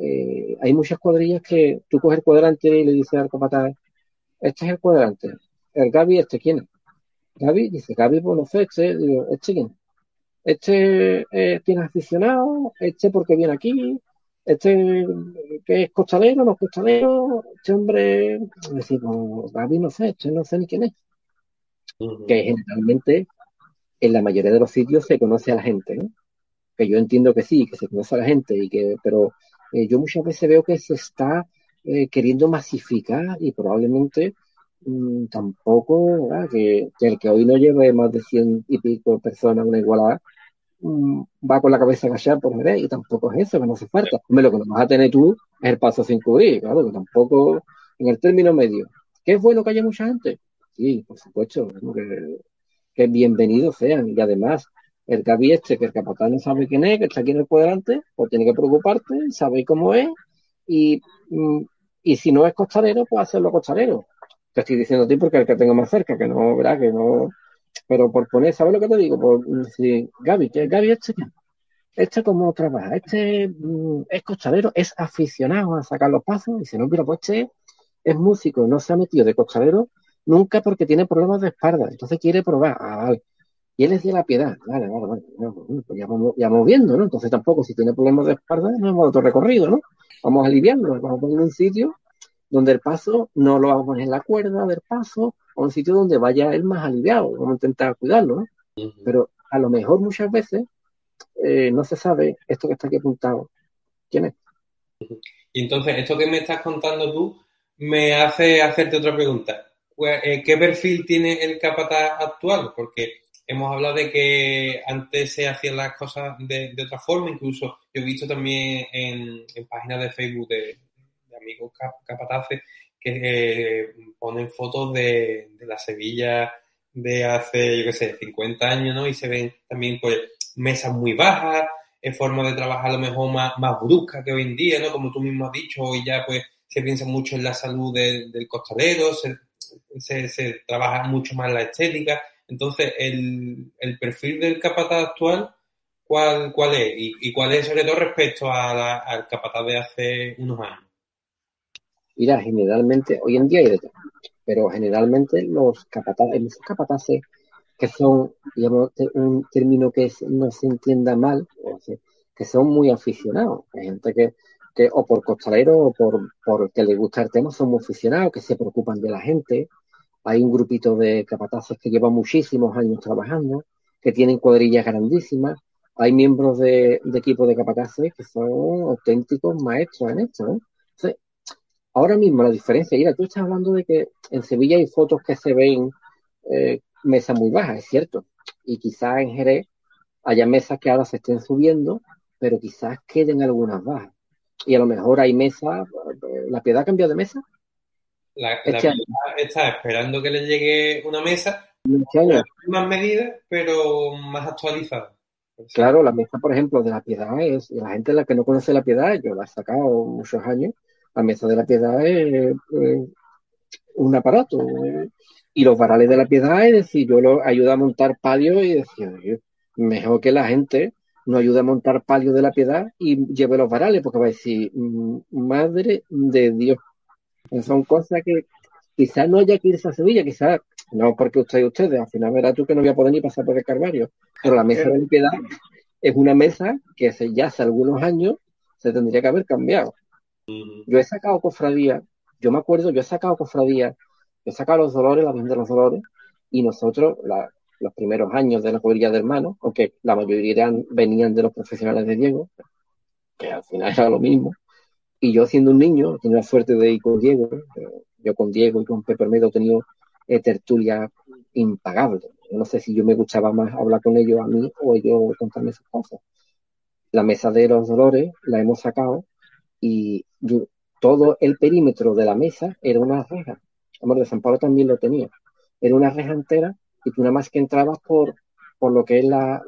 eh, hay muchas cuadrillas que tú coges el cuadrante y le dices al capataz, este es el cuadrante, el Gaby, ¿este quién es? Gaby, dice, Gaby, pues no sé, este, digo, ¿este quién? Este eh, tiene aficionado, este porque viene aquí, este que es costalero, no es costalero, este hombre, decimos, Gaby no sé, este no sé ni quién es. Que generalmente en la mayoría de los sitios se conoce a la gente, ¿no? Que yo entiendo que sí, que se conoce a la gente, y que, pero eh, yo muchas veces veo que se está eh, queriendo masificar y probablemente mm, tampoco, que, el que hoy no lleve más de cien y pico personas una igualdad mm, va con la cabeza agachada por ver y tampoco es eso, que no hace falta. Hombre, lo que no vas a tener tú es el paso sin cubrir, claro, que tampoco en el término medio. ¿Qué es bueno que haya mucha gente? Sí, por supuesto, que, que bienvenidos sean. Y además, el Gaby este, que el capatán no sabe quién es, que está aquí en el cuadrante, pues tiene que preocuparte, sabe cómo es, y, mm, y si no es costalero, pues hacerlo costalero. Te estoy diciendo a ti porque es el que tengo más cerca, que no, ¿verdad? Que no. Pero por poner, ¿sabes lo que te digo? Por decir, Gaby, que Gaby este, este como trabaja, este mm, es costalero, es aficionado a sacar los pasos, y si no, mira, pues este es músico, no se ha metido de costalero nunca porque tiene problemas de espalda, entonces quiere probar. Ah. Y él es de la piedad, vale, vale, vale. pues ya vamos, ya vamos viendo, ¿no? Entonces tampoco, si tiene problemas de espalda, no hemos otro recorrido, ¿no? Vamos aliviando, vamos a poner un sitio donde el paso no lo vamos a poner en la cuerda del paso, o un sitio donde vaya él más aliviado, vamos a intentar cuidarlo, ¿no? Pero a lo mejor muchas veces eh, no se sabe esto que está aquí apuntado. ¿Quién es?
Y entonces, esto que me estás contando tú me hace hacerte otra pregunta. Pues, eh, ¿qué perfil tiene el capataz actual? Porque hemos hablado de que antes se hacían las cosas de, otra forma, incluso yo he visto también en, páginas de Facebook de, amigos capataces que eh, ponen fotos de, la Sevilla de hace, yo qué sé, 50 años, ¿no? Y se ven también, pues, mesas muy bajas, en forma de trabajar a lo mejor más, más brusca que hoy en día, ¿no? Como tú mismo has dicho, hoy ya, pues, se piensa mucho en la salud del costalero, se, se, trabaja mucho más la estética. Entonces, el, perfil del capataz actual, ¿cuál, cuál es? Y, cuál es sobre todo respecto al capataz de hace unos años?
Mira, generalmente, hoy en día hay de todo, pero generalmente los capataces, muchos capataces que son, digamos, un término que no se entienda mal, que son muy aficionados. Hay gente que, que o por costalero o por, por que le gusta el tema, son muy aficionados, que se preocupan de la gente. Hay un grupito de capataces que llevan muchísimos años trabajando, que tienen cuadrillas grandísimas. Hay miembros de, equipos de capataces que son auténticos maestros en esto, ¿no? ahora mismo la diferencia, mira, tú estás hablando de que en Sevilla hay fotos que se ven eh, mesas muy bajas, es cierto, y quizás en Jerez haya mesas que ahora se estén subiendo, pero quizás queden algunas bajas y a lo mejor hay mesa. ¿La piedad cambiado de mesa?
La, este está esperando que le llegue una mesa este más medidas, pero más actualizada.
Claro, la mesa, por ejemplo, de la piedad es, la gente la que no conoce la piedad, yo la he sacado muchos años, la mesa de la piedad es, un aparato. y los varales de la piedad es decir, yo lo ayudo a montar palio y decía, mejor que la gente no ayude a montar palio de la piedad y lleve los varales, porque va a decir, mm, madre de Dios. Son cosas que quizás no haya que irse a Sevilla, quizás, no porque usted y ustedes, al final verás tú que no voy a poder ni pasar por el Carvario, pero la mesa de la piedad es una mesa que ya hace algunos años se tendría que haber cambiado. Yo he sacado cofradía, yo me acuerdo, yo he sacado cofradía, he sacado los dolores, la de los Dolores, y nosotros, los primeros años de la cuadrilla de hermanos, aunque la mayoría venían de los profesionales de Diego, que al final era lo mismo, y yo siendo un niño, tenía la suerte de ir con Diego, yo con Diego y con Pepe Medo he tenido eh, tertulia impagable. no sé si yo me gustaba más hablar con ellos a mí o ellos contarme sus cosas. La mesa de los dolores la hemos sacado y todo el perímetro de la mesa era una reja. Amor de San Pablo también lo tenía. Era una reja entera y tú nada más que entrabas por, por lo que es la,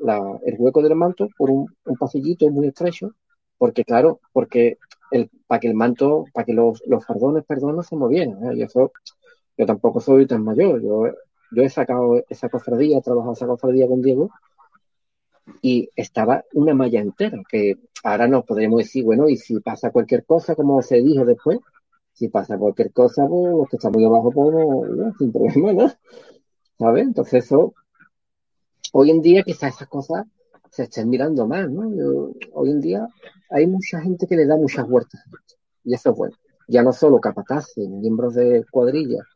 el hueco del manto, por un, pasillito muy estrecho, porque claro, porque el, para que el manto, para que los, los fardones, perdón, no se movieran. ¿eh? Y eso, yo tampoco soy tan mayor. Yo, yo he sacado esa cofradía, he trabajado esa cofradía con Diego y estaba una malla entera, que ahora nos podríamos decir, bueno, y si pasa cualquier cosa, como se dijo después, si pasa cualquier cosa, pues los que están muy abajo, pues no, sin problema, ¿no? ¿Sabes? Entonces eso, hoy en día quizás esas cosas se estén mirando más, ¿no? hoy en día hay mucha gente que le da muchas vueltas y eso es bueno. Ya no solo capataces, miembros de cuadrillas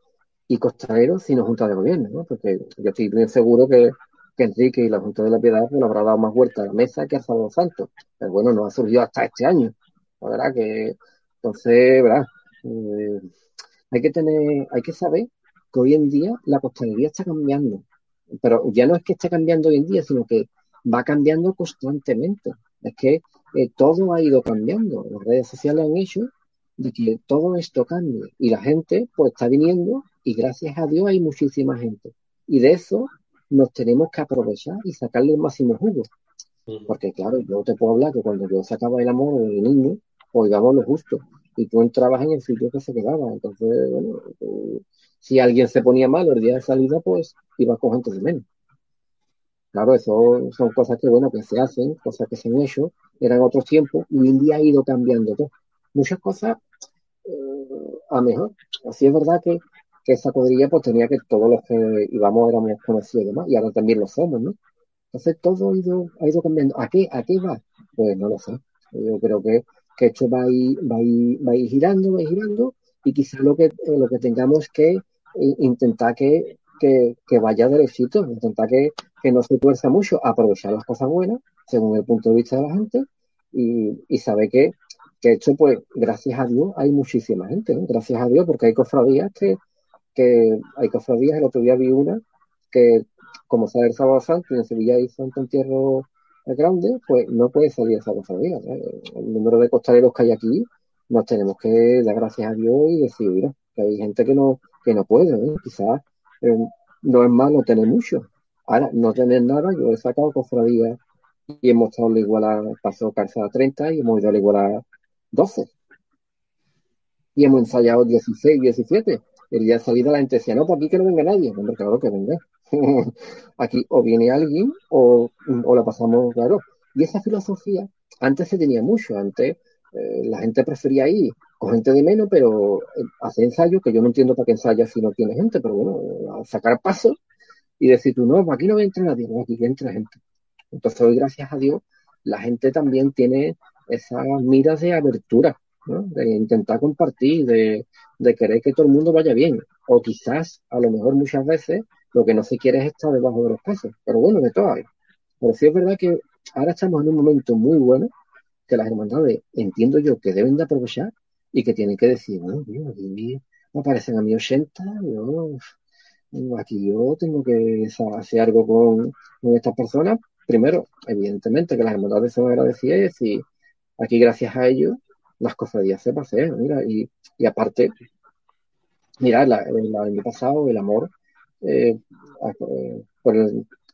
y costaleros, sino junta de gobierno, ¿no? Porque yo estoy bien seguro que que Enrique y la Junta de la Piedad pues, habrá dado más vuelta a la mesa que a Sábado Santo. Pero bueno, no ha surgido hasta este año. Verdad que, entonces, ¿verdad? Eh, hay que tener, hay que saber que hoy en día la costalería está cambiando. Pero ya no es que esté cambiando hoy en día, sino que va cambiando constantemente. Es que eh, todo ha ido cambiando. Las redes sociales han hecho de que todo esto cambie. Y la gente, pues, está viniendo y gracias a Dios hay muchísima gente. Y de eso nos tenemos que aprovechar y sacarle el máximo jugo. Porque claro, yo te puedo hablar que cuando yo sacaba el amor de niño, pues íbamos lo justo. Y tú entrabas en el sitio que se quedaba. Entonces, bueno, si alguien se ponía mal el día de salida, pues iba con gente de menos. Claro, eso son cosas que, bueno, que se hacen, cosas que se han hecho, eran otros tiempos, y hoy en día ha ido cambiando todo. Muchas cosas eh, a mejor. Así es verdad que que esa cuadrilla pues tenía que todos los que íbamos éramos conocidos y demás, y ahora también lo somos, ¿no? Entonces todo ha ido, ha ido cambiando. ¿A qué, ¿A qué va? Pues no lo sé. Yo creo que, que esto va a, ir, va, a va a ir girando, va a ir girando, y quizás lo que, eh, lo que tengamos que eh, intentar que, que, que vaya derechito, intentar que, que no se tuerza mucho, aprovechar las cosas buenas, según el punto de vista de la gente, y, y saber que, que esto, pues, gracias a Dios, hay muchísima gente, ¿no? gracias a Dios, porque hay cofradías que, que hay cofradías, el otro día vi una que, como sabe el sábado santo y en Sevilla hay santo entierro grande, pues no puede salir esa cofradía. El número de costaleros que hay aquí, nos tenemos que dar gracias a Dios y decir, mira, que hay gente que no, que no puede, ¿eh? quizás no es malo tener mucho. Ahora, no tener nada, yo he sacado cofradías y hemos estado la iguala, pasó a 30 y hemos ido a la iguala 12. Y hemos ensayado 16, 17 el día de salida la gente decía, no, por aquí que no venga nadie. Hombre, claro que venga. [LAUGHS] aquí o viene alguien o, o la pasamos, claro. Y esa filosofía antes se tenía mucho, antes eh, la gente prefería ir con gente de menos, pero eh, hacer ensayos, que yo no entiendo para qué ensayas si no tiene gente, pero bueno, sacar pasos y decir tú, no, aquí no entra nadie, no, aquí entra gente. Entonces hoy, gracias a Dios, la gente también tiene esas miras de abertura de intentar compartir, de, querer que todo el mundo vaya bien. O quizás, a lo mejor muchas veces, lo que no se quiere es estar debajo de los pesos. Pero bueno, de todo hay. Pero sí es verdad que ahora estamos en un momento muy bueno que las hermandades, entiendo yo, que deben de aprovechar y que tienen que decir, bueno, aquí me aparecen a mí 80, yo, aquí yo tengo que hacer algo con, estas personas. Primero, evidentemente, que las hermandades son agradecidas y aquí gracias a ellos las cofradías se pasean, mira, y, y aparte, mira, el año pasado el amor, eh, eh, por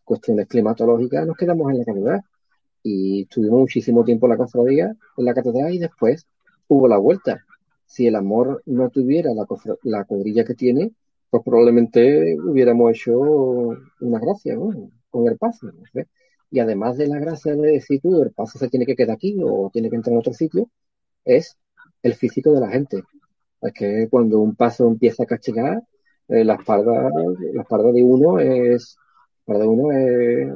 cuestiones climatológicas, nos quedamos en la catedral y estuvimos muchísimo tiempo en la cofradía, en la catedral y después hubo la vuelta. Si el amor no tuviera la, la cuadrilla que tiene, pues probablemente hubiéramos hecho una gracia ¿no? con el paso. Y además de la gracia de decir tú, el paso se tiene que quedar aquí o tiene que entrar en otro sitio, es el físico de la gente. Es que cuando un paso empieza a castigar, eh, la espalda, la espalda de uno es, la de uno es,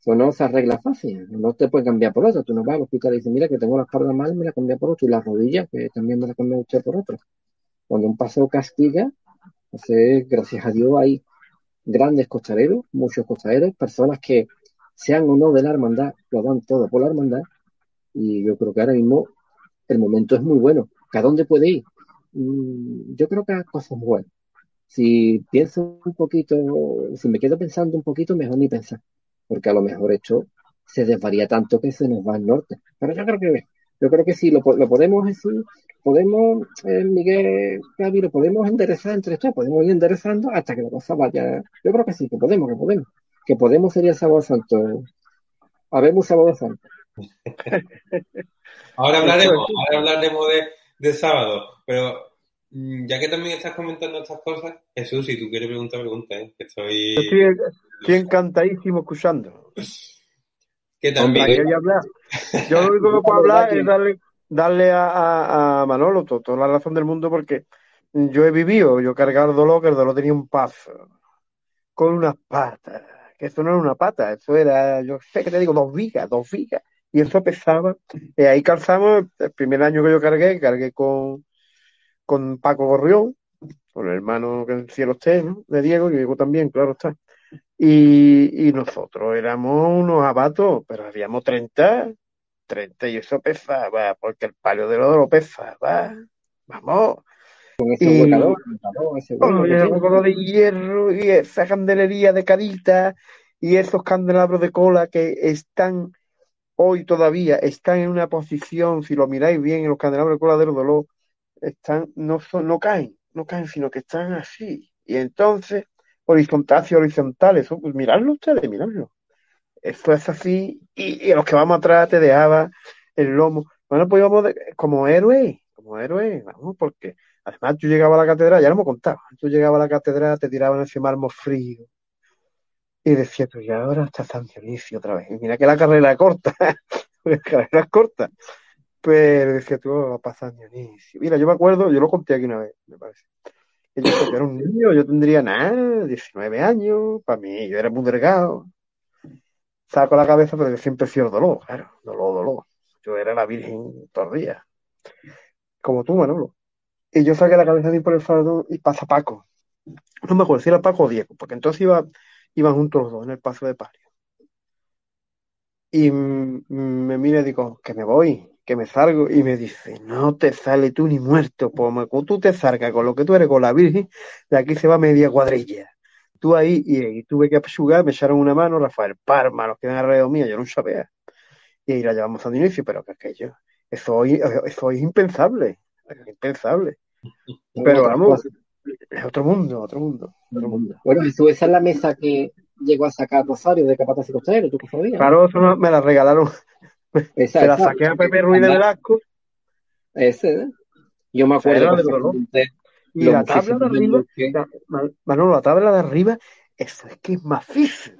Eso no se arregla fácil, no te puede cambiar por otro. Tú no vas al hospital y dices, mira que tengo la espalda mal, me la cambia por otro, y la rodilla, que también me la cambia usted por otro. Cuando un paseo castiga, entonces, gracias a Dios hay grandes costareros, muchos costareros, personas que sean o no de la hermandad, lo dan todo por la hermandad, y yo creo que ahora mismo el momento es muy bueno. ¿A dónde puede ir? Mm, yo creo que a cosas buenas. Si pienso un poquito, si me quedo pensando un poquito, mejor ni pensar, porque a lo mejor esto se desvaría tanto que se nos va al norte. Pero yo creo que yo creo que sí, lo, podemos decir, podemos, eh, Miguel Gaby, lo podemos enderezar entre todos, podemos ir enderezando hasta que la cosa vaya. Yo creo que sí, que podemos, que podemos. Que podemos sería sábado santo. Habemos sábado santo. [LAUGHS]
ahora hablaremos, ahora hablaremos de, de sábado, pero mm, ya que también estás comentando estas cosas, Jesús, si tú quieres preguntar, pregunta, ¿eh? que estoy...
Estoy, encantadísimo escuchando.
Que también...
Yo lo único que [LAUGHS] puedo hablar es darle, darle a, a, Manolo toda la razón del mundo porque yo he vivido, yo cargado el dolor, que el dolor tenía un paso con unas patas, que eso no era una pata, eso era, yo sé que te digo, dos vigas, dos vigas y eso pesaba. Y ahí calzamos, el primer año que yo cargué, cargué con, con Paco Gorrión, con el hermano que en cielo esté, ¿no? de Diego, y Diego también, claro está. Y, y nosotros éramos unos abatos, pero habíamos 30, 30 y eso pesaba, porque el palio de oro pesaba. Vamos.
Con ese y,
ese con el de hierro y esa candelería de carita y esos candelabros de cola que están hoy todavía están en una posición, si lo miráis bien, en los candelabros de cola del dolor, están, no, son, no caen, no caen, sino que están así. Y entonces, horizontales y horizontales, pues miradlo ustedes, miradlo. Esto es así, y, los que vamos atrás te dejaba el lomo. Bueno, pues íbamos como héroe, como héroe, vamos, porque además tú llegabas a la catedral, ya lo hemos contado, tú llegabas a la catedral, te tiraban ese mármol frío, y decía, tú, y ahora está San Dionisio otra vez. Y mira que la carrera es corta, [LAUGHS] la carrera es corta. Pero decía tú, va a pasar Dionisio. Mira, yo me acuerdo, yo lo conté aquí una vez, me parece. yo, era un niño, yo tendría nada, 19 años, para mí, yo era muy delgado. Saco la cabeza, pero siempre he sido dolor, claro, dolor, dolor. Yo era la Virgen todos los días. Como tú, Manolo. Y yo saqué la cabeza de por el fardo y pasa Paco. No me acuerdo si era Paco o Diego, porque entonces iba iban juntos los dos en el paso de palio. Y me mira y digo, que me voy, que me salgo, y me dice, no te sale tú ni muerto, como tú te salgas con lo que tú eres con la Virgen, de aquí se va media cuadrilla. Tú ahí, y, tuve que apechugar, me echaron una mano, Rafael Parma, los que ven alrededor mío, yo no sabía. Y ahí la llevamos a inicio, pero que aquello, eso, eso es impensable, es impensable. Pero vamos, es otro mundo, otro mundo, otro mundo.
Bueno, Jesús, esa es la mesa que llegó a sacar Rosario de Capataz y Costero, ¿tú qué sabías?
Claro, eso me la regalaron. Se la saqué a Pepe Ruiz de Velasco.
Ese, ¿eh? Yo me acuerdo.
De y la tabla de arriba, que... Manolo, la tabla de arriba, eso es que es macizo.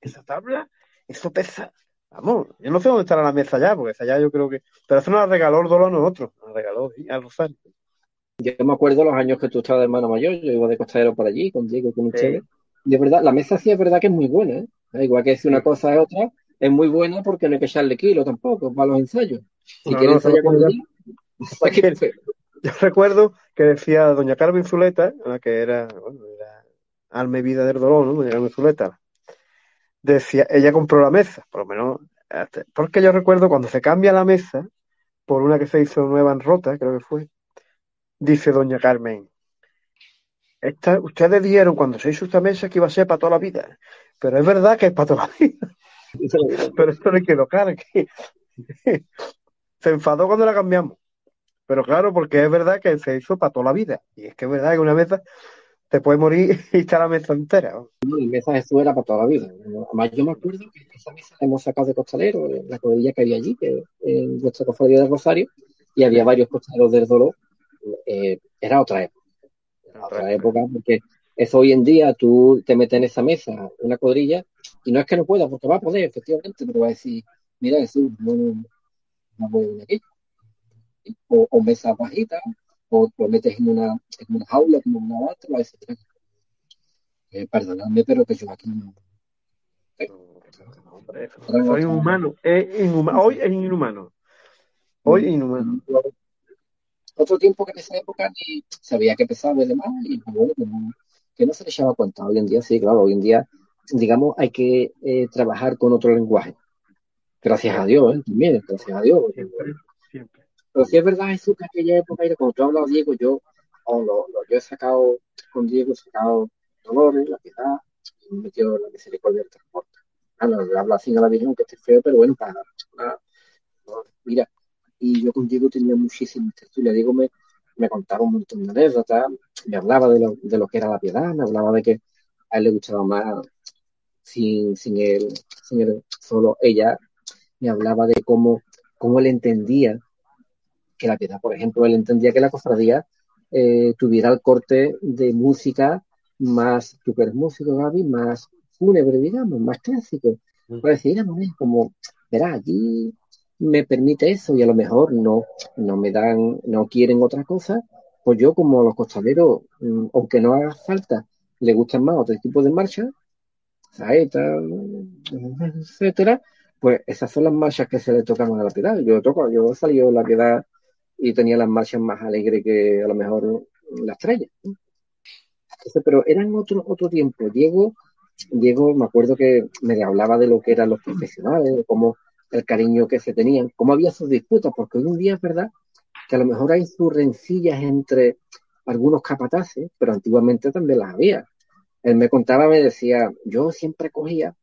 Esa tabla, eso pesa. Vamos, yo no sé dónde estará la mesa ya, porque esa ya yo creo que. Pero eso nos la regaló el dolor a nosotros, nos la regaló a Rosario.
Yo me acuerdo los años que tú estabas de hermano mayor, yo iba de costadero por allí, con Diego, con ustedes. Y de verdad, la mesa sí es verdad que es muy buena, ¿eh? Igual que si una cosa es otra, es muy buena porque no hay que echarle kilo tampoco para los ensayos. Si quieres ensayar con ella, [LAUGHS] [LAUGHS] [LAUGHS]
Yo recuerdo que decía doña Carmen Zuleta, que era, bueno, era alma y vida del dolor, ¿no? Doña Carmen Zuleta. Decía, ella compró la mesa, por lo menos, porque yo recuerdo cuando se cambia la mesa por una que se hizo nueva en rota, creo que fue, dice doña Carmen. Esta, ustedes dijeron cuando se hizo esta mesa que iba a ser para toda la vida, pero es verdad que es para toda la vida. [LAUGHS] pero esto no hay que tocar. [LAUGHS] se enfadó cuando la cambiamos. Pero claro, porque es verdad que se hizo para toda la vida. Y es que es verdad que una mesa te puede morir [LAUGHS] y está la mesa entera.
La mesa Jesús era para toda la vida. Además, yo me acuerdo que esa mesa la hemos sacado de costalero, la codilla que había allí, que en nuestra cofradía de Rosario, y había varios costaleros del dolor eh, era otra época. otra época porque es hoy en día tú te metes en esa mesa, una cuadrilla, y no es que no pueda, porque va a poder, efectivamente, pero va a decir, mira, Jesús, no, no voy venir aquí. O, o mesa bajita, o lo metes en una, en una jaula, como una bata, va a decir, eh, perdonadme, pero que yo aquí no.
Soy inhumano. Hoy es inhumano. Hoy es inhumano.
Otro tiempo que en esa época ni sabía que pesaba y demás, y bueno, que no, se le echaba cuenta. Hoy en día, sí, claro, hoy en día, digamos, hay que eh, trabajar con otro lenguaje. Gracias a Dios, ¿eh? también, gracias a Dios. Siempre, Pero sí es verdad, Jesús, que aquella época, cuando tú hablas, Diego, yo, lo, yo he sacado, con Diego he sacado Dolores, la piedad, y me metido la misericordia del transporte. No, le hablo así a la Virgen, que esté feo, pero bueno, para, mira, y yo con Diego tenía muchísimas tertulias. Diego me, me contaba un montón de anécdotas, me hablaba de lo, de lo que era la piedad, me hablaba de que a él le gustaba más sin, sin, él, sin él, solo ella, me hablaba de cómo, cómo él entendía que la piedad, por ejemplo, él entendía que la cofradía eh, tuviera el corte de música más, tú que eres músico, Gaby, más fúnebre, digamos, más clásico. Mm. Pues decir, como, verá, allí me permite eso y a lo mejor no, no me dan, no quieren otra cosa, pues yo como a los costaleros, mm, aunque no haga falta, le gustan más otro tipo de marchas, saeta, etcétera, pues esas son las marchas que se le tocan a la piedad. Yo toco, yo he salido la piedad y tenía las marchas más alegres que a lo mejor la estrella. pero eran otro, otro tiempo. Diego, Diego, me acuerdo que me hablaba de lo que eran los profesionales, cómo el cariño que se tenían, cómo había sus disputas, porque hoy día es verdad que a lo mejor hay sus rencillas entre algunos capataces, pero antiguamente también las había. Él me contaba, me decía, yo siempre cogía,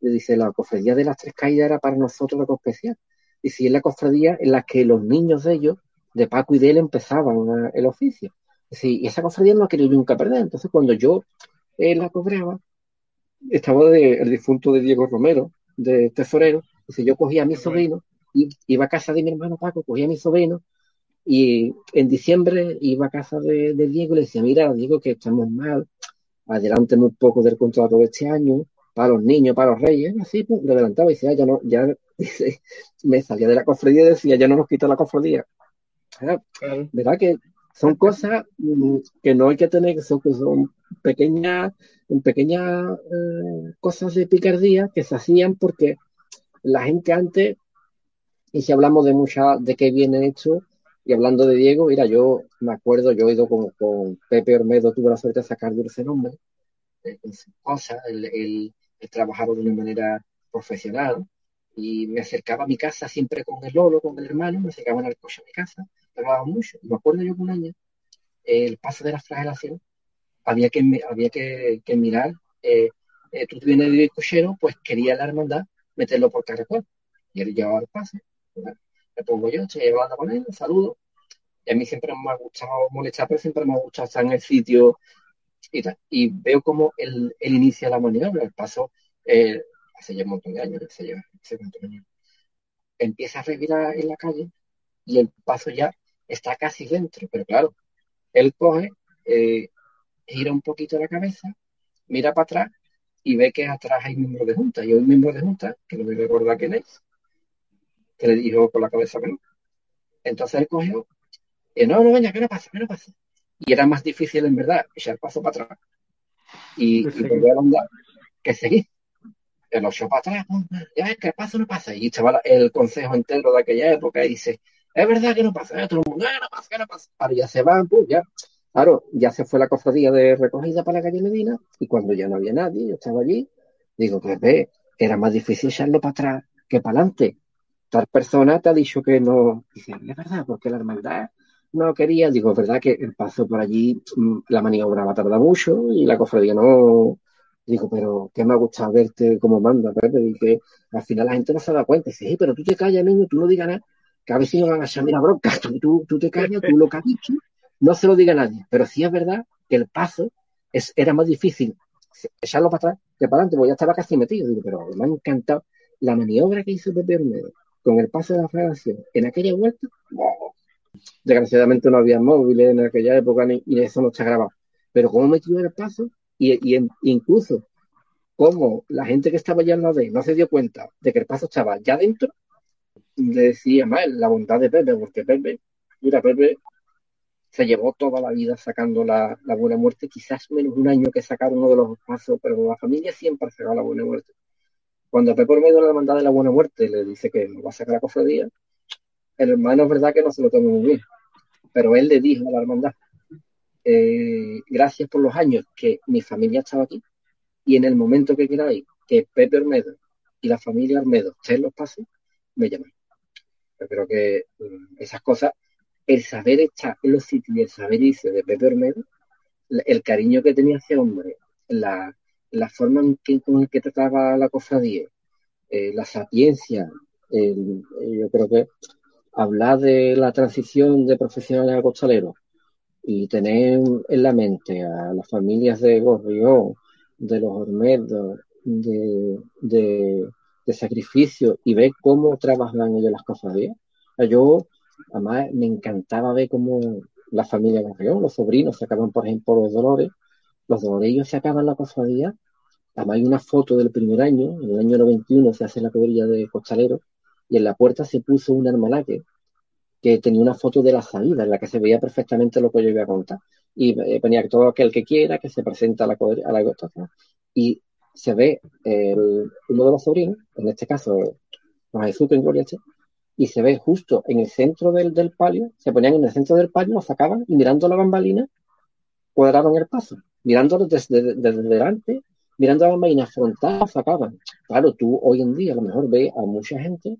le dice, la cofradía de las tres caídas era para nosotros algo especial. Y si es la cofradía en la que los niños de ellos, de Paco y de él, empezaban el oficio. Y esa cofradía no la quería nunca perder. Entonces, cuando yo eh, la cobraba, estaba de, el difunto de Diego Romero, de tesorero, yo cogía a mi sobrino, y iba a casa de mi hermano Paco, cogía a mi sobrino, y en diciembre iba a casa de, Diego y le decía, mira, Diego, que estamos mal, adelante muy poco del contrato de este año, para los niños, para los reyes, así, pues, lo adelantaba y decía, ya no, ya, [LAUGHS] dice, me salía de la cofradía y decía, ya no nos quita la cofradía. ¿Verdad que son cosas mm, que no hay que tener, que son, que son pequeñas, pequeñas eh, cosas de picardía que se hacían porque la gente antes, y si hablamos de mucha, de qué viene hecho, y hablando de Diego, mira, yo me acuerdo, yo he ido con, con Pepe Ormedo, tuve la suerte de sacar dulce nombre, eh, con sus cosas, él, trabajaba de una manera profesional, y me acercaba a mi casa siempre con el Lolo, con el hermano, me acercaban al coche a mi casa, mucho. Me acuerdo yo que un año, el paso de la flagelación, había que, había que, mirar, eh, eh, tú vienes de cochero, pues quería la hermandad meterlo por carretón. Y él llevaba el pase. Me pongo yo, estoy hablando con él, saludo. Y a mí siempre me ha gustado molestar, pero siempre me ha gustado estar en el sitio y tal. Y veo como él, inicia la maniobra, el paso, eh, hace ya un montón de años, se lleva, un montón de años. Empieza a revirar en la calle y el paso ya está casi dentro, pero claro, él coge, eh, gira un poquito la cabeza, mira para atrás y ve que atrás hay miembros de junta. Y hay un miembro de junta, que no me recuerda quién es, que le dijo con la cabeza que no. Entonces él cogió, y no, no, venga, que no pasa, que no pasa. Y era más difícil, en verdad, echar paso para atrás y, y volver a andar que seguir. El ocho para atrás, ya ves que el paso no pasa. Y estaba el consejo entero de aquella época y dice, es verdad que no pasa, todo el mundo, no pasa, que no pasa. Ahora ya se van, pues ya. Claro, ya se fue la cofradía de recogida para la calle Medina y cuando ya no había nadie, yo estaba allí, digo, pues ve, era más difícil echarlo para atrás que para adelante. Tal persona te ha dicho que no, dice, es verdad, porque la hermandad no quería, digo, es verdad que el paso por allí, mm, la maniobra va a tardar mucho y la cofradía no, digo, pero que me ha gustado verte como manda, Pepe, y que al final la gente no se da cuenta, dice, sí, pero tú te callas, niño, tú no digas nada, que a veces no van a echar la bronca, tú, te callas, tú lo que has dicho, no se lo diga a nadie, pero sí es verdad que el paso era más difícil echarlo para atrás que para adelante, porque ya estaba casi metido. Digo, pero me ha encantado la maniobra que hizo Pepe Ormedo con el paso de la fragación en aquella vuelta. Desgraciadamente no había móviles en aquella época ni, y eso no está grabado. Pero cómo metió el paso y, incluso como la gente que estaba ya en la D no se dio cuenta de que el paso estaba ya dentro, le decía más la bondad de Pepe, porque Pepe, mira, Pepe se llevó toda la vida sacando la, buena muerte, quizás menos un año que sacar uno de los pasos, pero la familia siempre ha sacado la buena muerte. Cuando Pepe Ormedo, la hermandad de la buena muerte, le dice que lo va a sacar a cofradía, el hermano es verdad que no se lo toma muy bien, pero él le dijo a la hermandad, eh, gracias por los años que mi familia estaba aquí y en el momento que queráis que Pepe Ormedo y la familia Ormedo estén los pasos, me llamáis. Yo creo que mm, esas cosas, el saber en los sitios y el saber irse de Pepe Ormedo, el cariño que tenía ese hombre, la, forma en que, con el que trataba la cofradía, eh, la sapiencia, yo creo que hablar de la transición de profesionales a costaleros y tener en la mente a las familias de Gorrión, de los Ormedos, de, de, sacrificio y ver cómo trabajan ellos las cofradías. Yo, además, me encantaba ver cómo la familia Gorrión, los sobrinos, sacaban, por ejemplo, los dolores. Los dolores ellos sacaban la cofradía. Además, hay una foto del primer año, en el año 91 se hace la cuadrilla de costaleros y en la puerta se puso un armalaque que tenía una foto de la salida en la que se veía perfectamente lo que yo iba a contar. Y eh, ponía que todo aquel que quiera que se presenta a la, a la Y se ve el, uno de los sobrinos, en este caso Juan Jesús en y se ve justo en el centro del, del palio, se ponían en el centro del palio, lo sacaban y mirando la bambalina cuadraban el paso, mirándolo desde, delante mirando la bambalina frontal, sacaban. Claro, tú hoy en día a lo mejor ves a mucha gente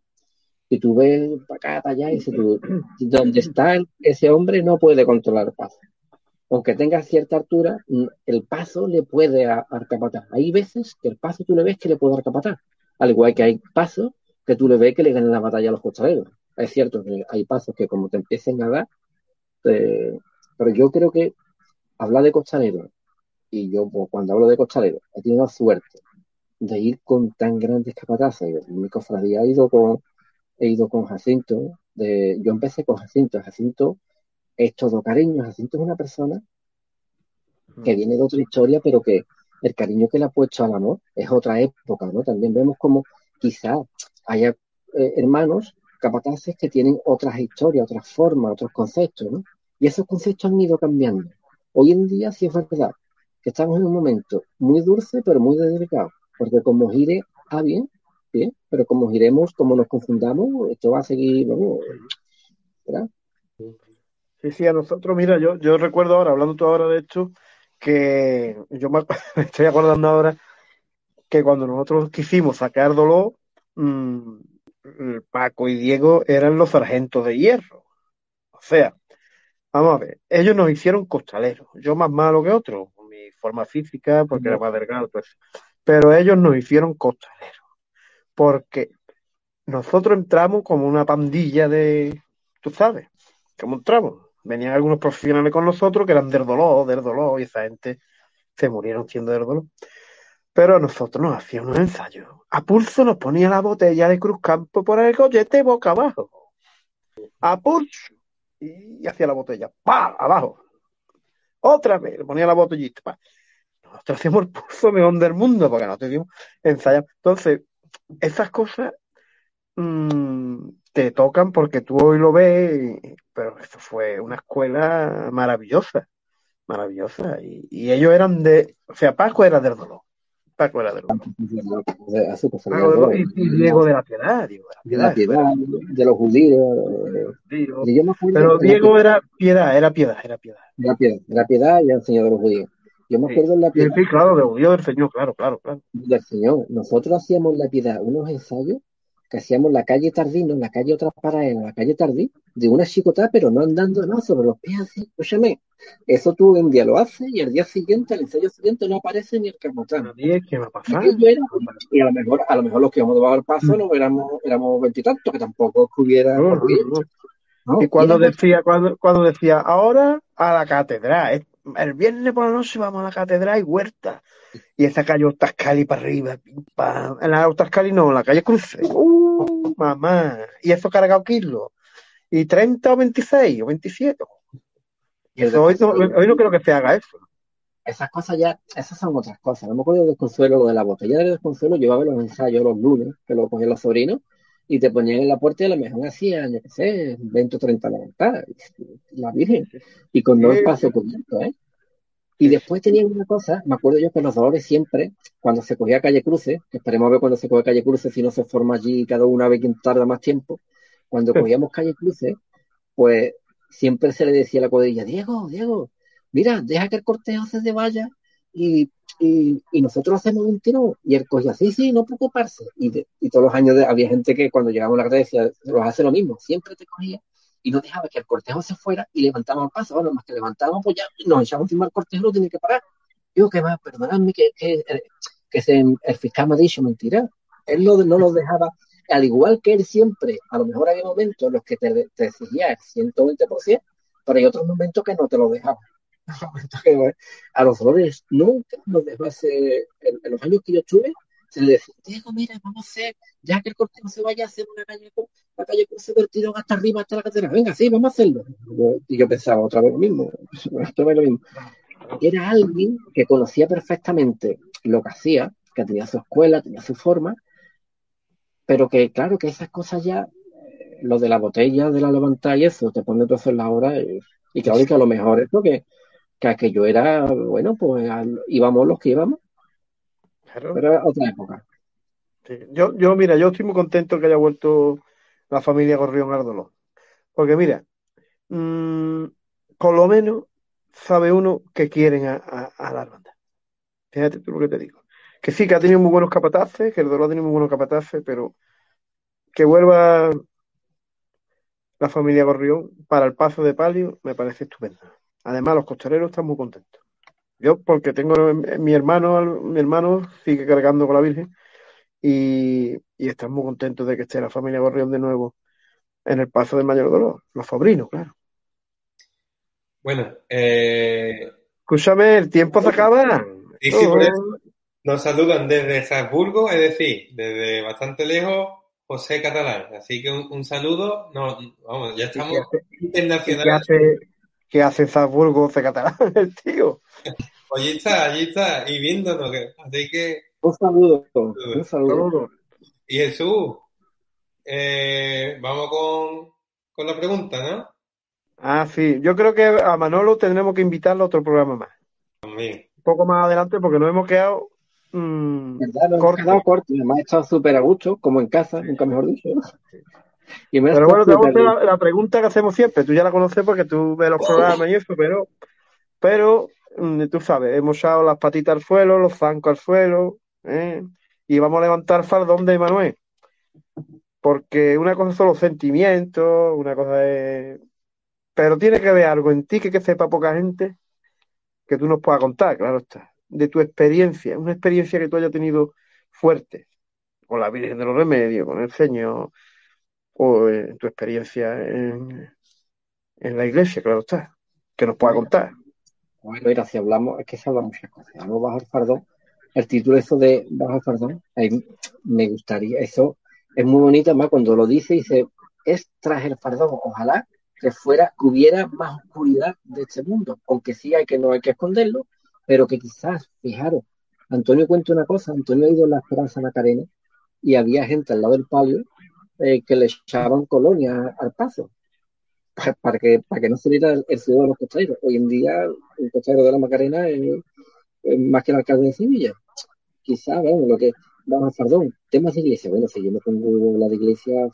y tú ves para acá, para allá, y si tú, [CLEARS THROAT] donde está ese hombre no puede controlar el paso. Aunque tenga cierta altura, el paso le puede arcapatar. Hay veces que el paso tú le ves que le puede arcapatar. Al igual que hay pasos que tú le ves que le ganan la batalla a los costaleros. Es cierto que hay pasos que como te empiecen a dar, pero yo creo que hablar de costaleros, y yo pues, cuando hablo de costaleros, he tenido la suerte de ir con tan grandes capataces. Mi cofradía ha ido con he ido con Jacinto. De, yo empecé con Jacinto. Jacinto es todo cariño. Jacinto es una persona que mm. viene de otra historia, pero que el cariño que le ha puesto al amor es otra época, ¿no? También vemos como quizá haya eh, hermanos capataces que tienen otras historias, otras formas, otros conceptos, ¿no? Y esos conceptos han ido cambiando. Hoy en día sí es verdad que estamos en un momento muy dulce, pero muy delicado, porque como gire a bien, pero como giremos, como nos confundamos, esto va a seguir, ¿verdad?
Sí, sí, a nosotros, mira, yo, yo recuerdo ahora, hablando tú ahora de esto, que yo me, [LAUGHS] estoy acordando ahora que cuando nosotros quisimos sacar dolor, mmm, Paco y Diego eran los sargentos de hierro. O sea, vamos a ver, ellos nos hicieron costaleros, yo más malo que otro, con mi forma física, porque era más delgado, pues. pero ellos nos hicieron costaleros porque nosotros entramos como una pandilla de, tú sabes, como entramos. Venían algunos profesionales con nosotros que eran del dolor, del dolor, y esa gente se murieron siendo del dolor. Pero nosotros nos hacíamos unos ensayos. A pulso nos ponía la botella de Cruz Campo por el collete boca abajo. A pulso. Y hacía la botella. ¡Pa! Abajo. Otra vez, ponía la botellita. Nosotros hacíamos el pulso mejor del mundo porque no teníamos ensayado. Entonces, esas cosas mmm, te tocan porque tú hoy lo ves, pero eso fue una escuela maravillosa, maravillosa. Y, y, ellos eran de, o sea, Paco era del dolor. Paco era del dolor. y, Diego de la piedad, Diego
de la piedad, de, los judíos.
pero Diego era piedad, era piedad, era piedad.
Era piedad, era piedad y el Señor de los judíos. Yo me acuerdo en la
piedad. Sí, claro, de del Señor, claro, claro, claro.
Del Señor. Nosotros hacíamos la piedad, unos ensayos que hacíamos la calle Tardino, la calle otra en la calle Tardí, de una chicotada, pero no andando, no, sobre los pies así. Escúchame, eso tú un día lo haces y el día siguiente, el ensayo siguiente, no aparece ni el capotán.
¿qué va a pasar?
Y, a lo mejor, a lo mejor los que íbamos debajo del paso no éramos, éramos veintitantos, que tampoco hubiera.
y cuando decía, cuando, cuando decía, ahora a la catedral, el viernes por la noche vamos a la catedral y huerta. Y esa calle Otascali para arriba, En la Otascali no, en la calle Cruce. Uh, mamá. Y eso cargado kilos. Y 30 o 26 o 27. Y eso, hoy, no, hoy no creo que se haga eso.
Esas cosas ya, esas son otras cosas. No me acuerdo del consuelo lo de la botella de desconsuelo. Yo iba a los ensayos los lunes, que lo cogían los sobrinos, y te ponían en la puerta y a lo mejor hacían, yo qué sé, 20 o 30 levantadas, la Virgen, y con no espacio cubierto, ¿eh? Y después tenía una cosa, me acuerdo yo que los dolores siempre, cuando se cogía calle cruce, que esperemos a ver cuando se coge calle cruce, si no se forma allí cada una vez quien tarda más tiempo, cuando cogíamos calle cruce, pues siempre se le decía a la cuadrilla, Diego, Diego, mira, deja que el cortejo se vaya y, y, nosotros hacemos un tiro. Y él cogía, sí, sí, no preocuparse. Y, y todos los años había gente que cuando llegamos a la iglesia los hace lo mismo, siempre te cogía y no dejaba que el cortejo se fuera y levantábamos el paso. Bueno, más que levantábamos, pues ya nos echamos encima del cortejo, lo tiene que parar. Digo, que va, perdonadme que, que, que se, el fiscal me ha dicho mentira. Él no, no los dejaba, al igual que él siempre, a lo mejor había momentos en los que te, te exigía el 120%, pero hay otros momentos que no te lo dejaba. [LAUGHS] a los dolores nunca en, los años que yo estuve, se le decía, Diego, mira, vamos a hacer, ya que el cortejo se vaya a hacer una calle, la calle se vertido hasta arriba, hasta la catedral, venga, sí, vamos a hacerlo. Y yo pensaba otra vez lo mismo, [LAUGHS] otra vez lo mismo. Era alguien que conocía perfectamente lo que hacía, que tenía su escuela, tenía su forma, pero que claro que esas cosas ya, eh, lo de la botella, de la levantada y eso, te pone todo eso en la hora, y, y claro que a lo mejor es lo que, que yo era, bueno, pues íbamos los que íbamos, pero era otra época.
Yo, yo, mira, yo estoy muy contento que haya vuelto la familia Gorrión Ardolo. Porque mira, mmm, por lo menos sabe uno que quieren a, a, la banda. Fíjate tú lo que te digo. Que sí, que ha tenido muy buenos capataces, que el dolor ha tenido muy buenos capataces, pero que vuelva la familia Gorrión para el paso de palio me parece estupendo. Además, los costareros están muy contentos. Yo, porque tengo mi hermano, mi hermano sigue cargando con la Virgen y, y están muy contentos de que esté la familia Gorrión de nuevo en el paso del mayor dolor. Los sobrinos, claro.
Bueno, eh...
escúchame, el tiempo se acaba.
Y sí, por eso nos saludan desde Salzburgo, es decir, desde bastante lejos, José Catalán. Así que un, un saludo. No, vamos, ya estamos internacionales.
¿Qué hace Salzburgo, Catalán, el [LAUGHS] tío?
Allí está, allí está, y viéndonos. Así que.
Un saludo. Un saludo.
Y Jesús, eh, vamos con, con la pregunta, ¿no?
Ah, sí. Yo creo que a Manolo tendremos que invitarlo a otro programa más.
También.
Un poco más adelante porque nos hemos quedado. Mmm,
¿Verdad? Nos hemos quedado corto. Además, he estado súper a gusto, como en casa, nunca mejor dicho.
Y me pero bueno, te hago la, la, pregunta que hacemos siempre. Tú ya la conoces porque tú ves los programas y eso, pero, pero Mm, tú sabes, hemos echado las patitas al suelo, los zancos al suelo, ¿eh? y vamos a levantar fardón de Manuel. Porque una cosa son los sentimientos, una cosa es. Pero tiene que haber algo en ti que, que sepa poca gente que tú nos puedas contar, claro está. De tu experiencia, una experiencia que tú hayas tenido fuerte, con la Virgen de los Remedios, con el Señor, o en tu experiencia en, en la iglesia, claro está, que nos pueda contar.
Bueno, mira, si hablamos, es que se habla muchas cosas. Hablamos bajo el fardón. El título eso de bajo el fardón, me gustaría, eso es muy bonito, además cuando lo dice, dice, es tras el fardón, ojalá que fuera, que hubiera más oscuridad de este mundo, aunque sí hay que no hay que esconderlo, pero que quizás, fijaros, Antonio cuenta una cosa, Antonio ha ido a la Esperanza Macarena y había gente al lado del palio eh, que le echaban colonia al paso para que, para que no saliera el, el sudor de los costeros. Hoy en día el costero de la Macarena es, más que el alcalde de Sevilla. Quizá, bueno, lo que vamos a perdón, temas de iglesia. Bueno, si yo me pongo la de iglesia,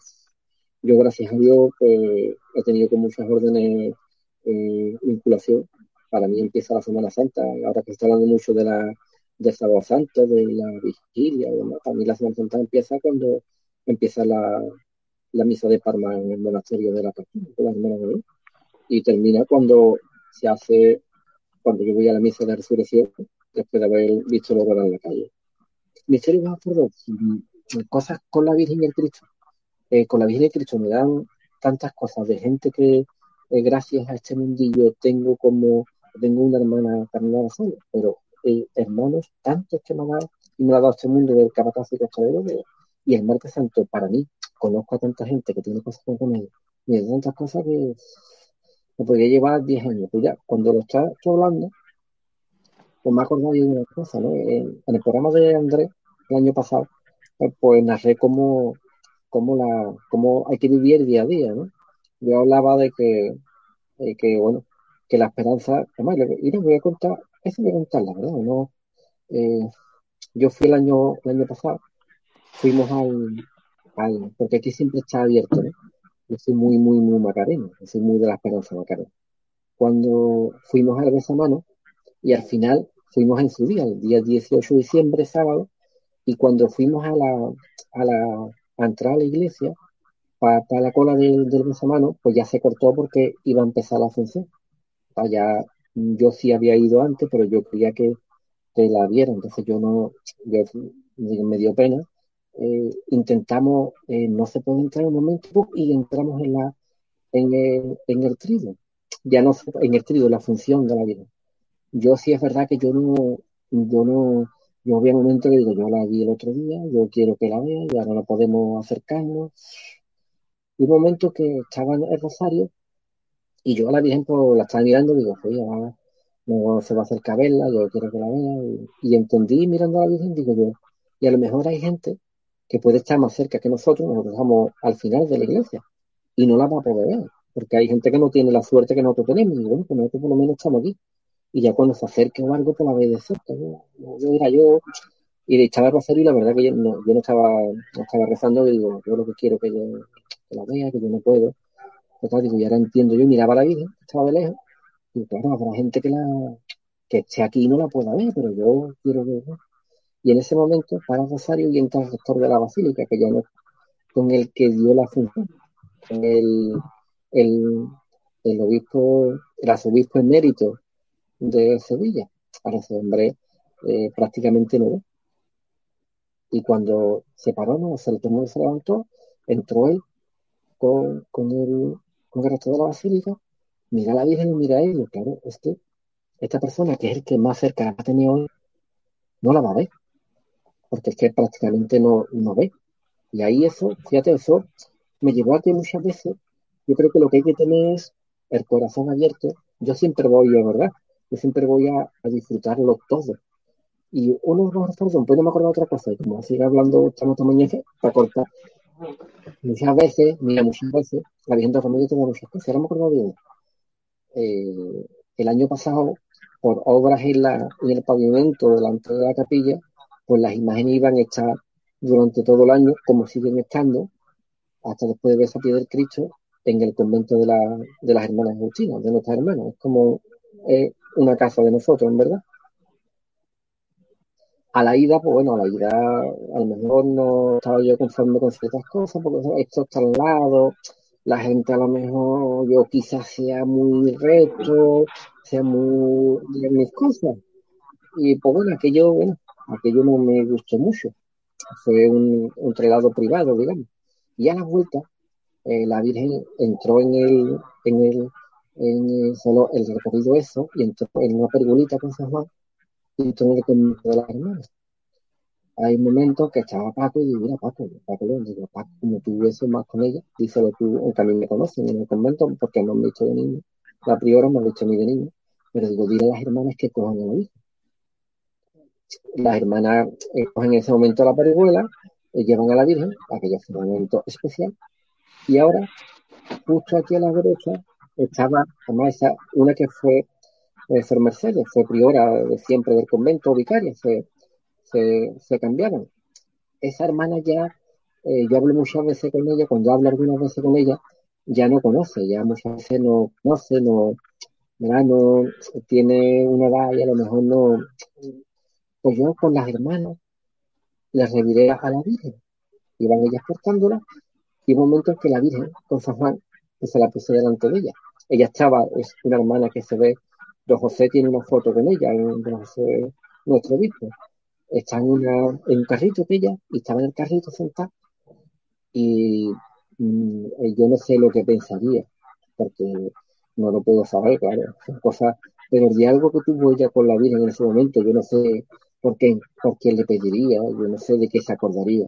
yo gracias a Dios pues, he tenido con muchas órdenes eh, vinculación. Para mí empieza la Semana Santa, ahora que está hablando mucho de la de Sábado Santo, de la vigilia, bueno, para mí la Semana Santa empieza cuando empieza la, la misa de Parma en el monasterio de la de y termina cuando se hace, cuando yo voy a la misa de resurrección, después de haber visto lo en la calle. Misterio más por cosas con la Virgen y el Cristo. Eh, con la Virgen y el Cristo me dan tantas cosas de gente que eh, gracias a este mundillo tengo como, tengo una hermana carnada sola, pero eh, hermanos tantos que me han dado y me ha dado este mundo del capataz y costalero y el martes santo para mí conozco a tanta gente que tiene cosas con ellos y hay tantas cosas que me podría llevar 10 años. Pues ya, cuando lo estás hablando, pues me he acordado de una cosa, ¿no? En, el programa de Andrés, el año pasado, pues, pues narré cómo, cómo, la, cómo hay que vivir día a día, ¿no? Yo hablaba de que, que bueno, que la esperanza, y les voy a contar eso me gusta la verdad, ¿no? Eh, yo fui el año, el año pasado, fuimos al, al, porque aquí siempre está abierto, ¿no? Yo soy muy, muy, muy macareno, soy muy de la esperanza macarena. Cuando fuimos al mano y al final fuimos en su día, el día 18 de diciembre, sábado, y cuando fuimos a la, a la, a entrar a la iglesia, para, la cola del, del mano, pues ya se cortó porque iba a empezar la función. ya, yo sí había ido antes, pero yo quería que, que la viera, entonces yo no, yo, me dio pena. Eh, intentamos, eh, no se puede entrar un momento y entramos en la en el, en el trigo, ya no en el trigo, la función de la vida. Yo sí es verdad que yo no, yo no, yo había un momento que digo, yo la vi el otro día, yo quiero que la vea, ya no la podemos acercarnos. Y un momento que estaba en el Rosario y yo a la Virgen pues, la estaba mirando y digo, oye, no se va a acercar a verla, yo quiero que la vea. Y, entendí mirando a la Virgen, digo yo, y a lo mejor hay gente que puede estar más cerca que nosotros, nosotros estamos al final de la iglesia y no la va a poder ver, porque hay gente que no tiene la suerte que nosotros tenemos, y bueno, pues nosotros por lo menos estamos aquí y ya cuando se acerque o algo, pues la ve de cerca. Yo, yo era yo, y estaba rosario y la verdad que yo no, yo no estaba, no estaba rezando, y digo, yo lo que quiero que yo que la vea, que yo no puedo. Total, digo, y ahora entiendo, yo miraba la Virgen, estaba de lejos, y claro, habrá gente que la que esté aquí y no la pueda ver, pero yo quiero ver. Y en ese momento para Rosario y entra el rector de la Basílica, que ya no con el que dio la función, el, el, obispo, el arzobispo emérito de Sevilla. Ahora ese hombre eh, prácticamente no. Y cuando se paró, no, se, tomó se levantó, entró él con, con, el, con el resto de la basílica, mira a la Virgen y mira a él. Claro, es que esta persona, que es el que más cerca ha tenido hoy, no la va a ver. Porque es que prácticamente no, no ve. Y ahí eso, fíjate, eso me llevó a que muchas veces, yo creo que lo que hay que tener es el corazón abierto. Yo siempre voy, de verdad, yo siempre voy a, disfrutarlo todo. Y uno de los recuerdos, pues no me acuerdo de otra cosa, y como sigue hablando estamos mañana para cortar. Muchas veces, mira, muchas veces, la Virgen de Familia tiene muchas cosas, ahora me acuerdo de eh, el año pasado, por obras en, la, en el pavimento delante de la capilla, pues las imágenes iban a estar durante todo el año, como siguen estando, hasta después de piedra del Cristo, en el convento de, la, de las hermanas agustinas, de nuestras hermanas. Es como una casa de nosotros, en verdad. A la ida, pues bueno, a la ida a lo mejor no estaba yo conforme con ciertas cosas, porque esto está al lado, la gente a lo mejor yo quizás sea muy reto, sea muy de mis cosas. Y pues bueno, aquello, bueno, aquello no me gustó mucho. Fue un, un privado, digamos. Y a la vuelta, eh, la Virgen entró en el, en el en solo el recorrido eso y entró en una pergolita con San Juan y todo el convento de las hermanas. Hay momentos que estaba Paco y digo, mira Paco, Paco digo, Paco, como tú eso más con ella, díselo tú, aunque a mí me conocen en el convento porque no me han visto de niño, la priora me ha visto ni de niño, pero digo, dile a las hermanas que cojan a la. Las hermanas cogen en ese momento la pergola, eh, llevan a la Virgen, aquello fue un momento especial, y ahora, justo aquí a la derecha, estaba, además, esa, una que fue eh, Mercedes, fue priora de siempre del convento, vicaria, se, se, se cambiaron. Esa hermana ya, eh, yo hablo muchas veces con ella, cuando hablo algunas veces con ella, ya no conoce, ya muchas veces no conoce, no, no tiene una edad y a lo mejor no. Pues yo con las hermanas les reviré a la Virgen, iban ellas portándola, y un momento en que la Virgen, con San Juan, se la puse delante de ella. Ella estaba, es una hermana que se ve, don José tiene una foto con ella, don José, nuestro obispo. Está en, una, en un carrito que ella, y estaba en el carrito sentada, y mm, yo no sé lo que pensaría, porque no lo puedo saber, claro, son cosas, pero de algo que tuvo ella con la Virgen en ese momento, yo no sé por qué, por qué le pediría, yo no sé de qué se acordaría.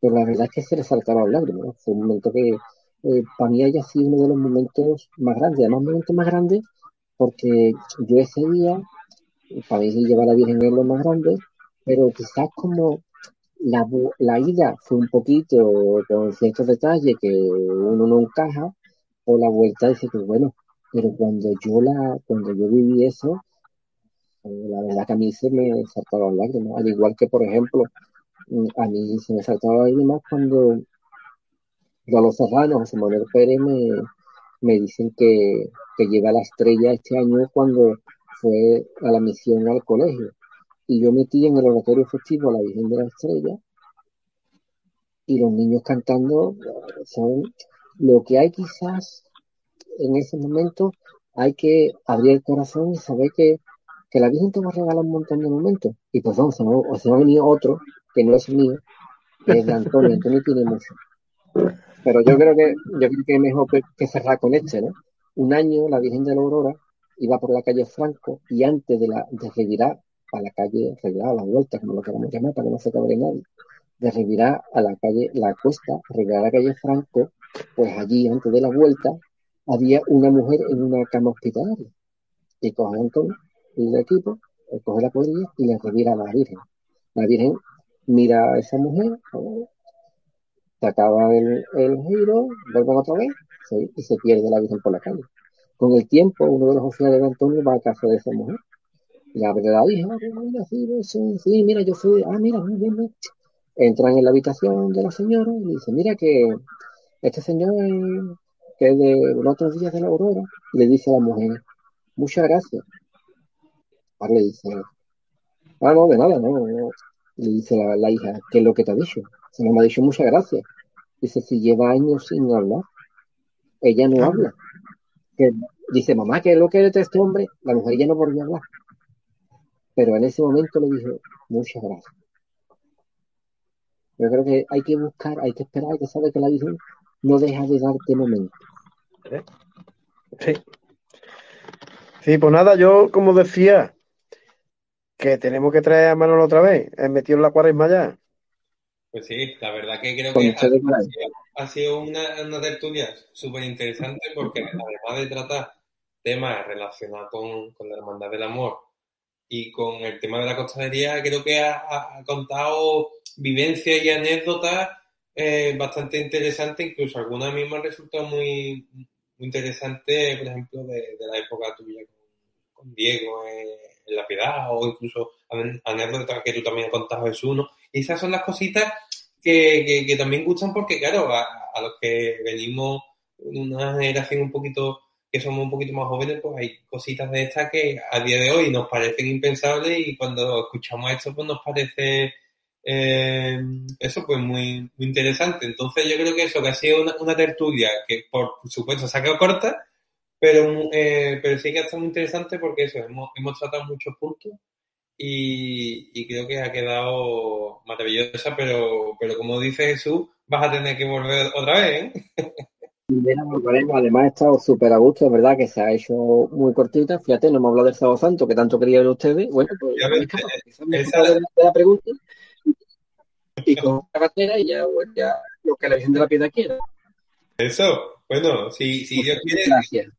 Pero la verdad es que se le saltaron lágrimas, fue un momento que eh, para mí haya sido uno de los momentos más grandes, además momentos más grandes porque yo ese día, para mí llevar a la Virgen es lo más grande, pero quizás como la, la ida fue un poquito con ciertos detalles que uno no encaja, o la vuelta dice que bueno, pero cuando yo la, cuando yo viví eso, la verdad que a mí se me saltaban lágrimas, al igual que, por ejemplo, mm, a mí se me saltaban lágrimas cuando los Serrano, José Manuel Pérez, me, me dicen que, que lleva la estrella este año cuando fue a la misión al colegio. Y yo metí en el oratorio festivo a la Virgen de la Estrella y los niños cantando son lo que hay quizás en ese momento hay que abrir el corazón y saber que, que la Virgen te va a regalar un montón de momentos. Y pues vamos, o se va a venir otro, que no es mío, que es de Antonio. Antonio tiene mucho. Pero yo creo que, yo creo que es mejor que cerrar con este, ¿no? Un año la Virgen de la Aurora iba por la calle Franco y antes de, la, de revirar a la calle, revirar a la vuelta, como lo queramos llamar, para que no se cabre nadie, de revirar a la calle, la costa, revirar a la calle Franco, pues allí, antes de la vuelta, había una mujer en una cama hospitalaria. Y coge Antonio, el equipo, coge la podrilla y le revira a la Virgen. La Virgen mira a esa mujer, se acaba el, el giro, vuelve otra vez y se pierde la Virgen por la calle. Con el tiempo, uno de los oficiales de Antonio va a casa de esa mujer. Y abre la hija, sí, sí, mira, yo soy, ah, mira, muy bien, Entran en la habitación de la señora y dice, mira que este señor que de los otros días de la aurora, le dice a la mujer, muchas gracias. Le dice, ah, no, de nada, no, no. Le dice la, la hija, ¿qué es lo que te ha dicho? Se me ha dicho muchas gracias. Dice, si lleva años sin hablar, ella no habla. dice, mamá, ¿qué es lo que eres este hombre? La mujer ya no volvió a hablar. Pero en ese momento le dije, muchas gracias. Yo creo que hay que buscar, hay que esperar, hay que saber que la Virgen no deja de darte momento.
Sí. Sí, pues nada, yo como decía, que tenemos que traer a Manolo otra vez, he metido en la cuaresma ya.
Pues sí, la verdad que creo que ha, sido una, una tertulia súper interesante porque además de tratar temas relacionados con, con, la hermandad del amor y con el tema de la costalería, creo que ha, contado vivencias y anécdotas eh, bastante interesantes, incluso algunas mismas resultado muy, muy interesantes, por ejemplo, de, la época tuya con, Diego en La Piedad, o incluso anécdotas que tú también contado, Jesús, ¿no? Y esas son las cositas que, que, también gustan porque, claro, a, a, los que venimos de una generación un poquito, que somos un poquito más jóvenes, pues hay cositas de estas que a día de hoy nos parecen impensables y cuando escuchamos esto, pues nos parece eh, eso pues muy, muy interesante. Entonces yo creo que eso, que ha sido una, una tertulia que por supuesto se ha quedado corta, pero, eh, pero sí que ha estado muy interesante porque eso, hemos, hemos tratado muchos puntos y, creo que ha quedado maravillosa, pero, pero como dice Jesús, vas a tener que volver otra vez, ¿eh?
Además, he estado súper a gusto, es verdad que se ha hecho muy cortita. Fíjate, no hemos hablado del Sábado Santo, que tanto querían ustedes. Bueno, pues esa... de la pregunta. Y con la cartera y ya, bueno, ya lo que la Virgen de la Piedad quiera.
Eso, bueno, si, si Dios quiere. Gracias.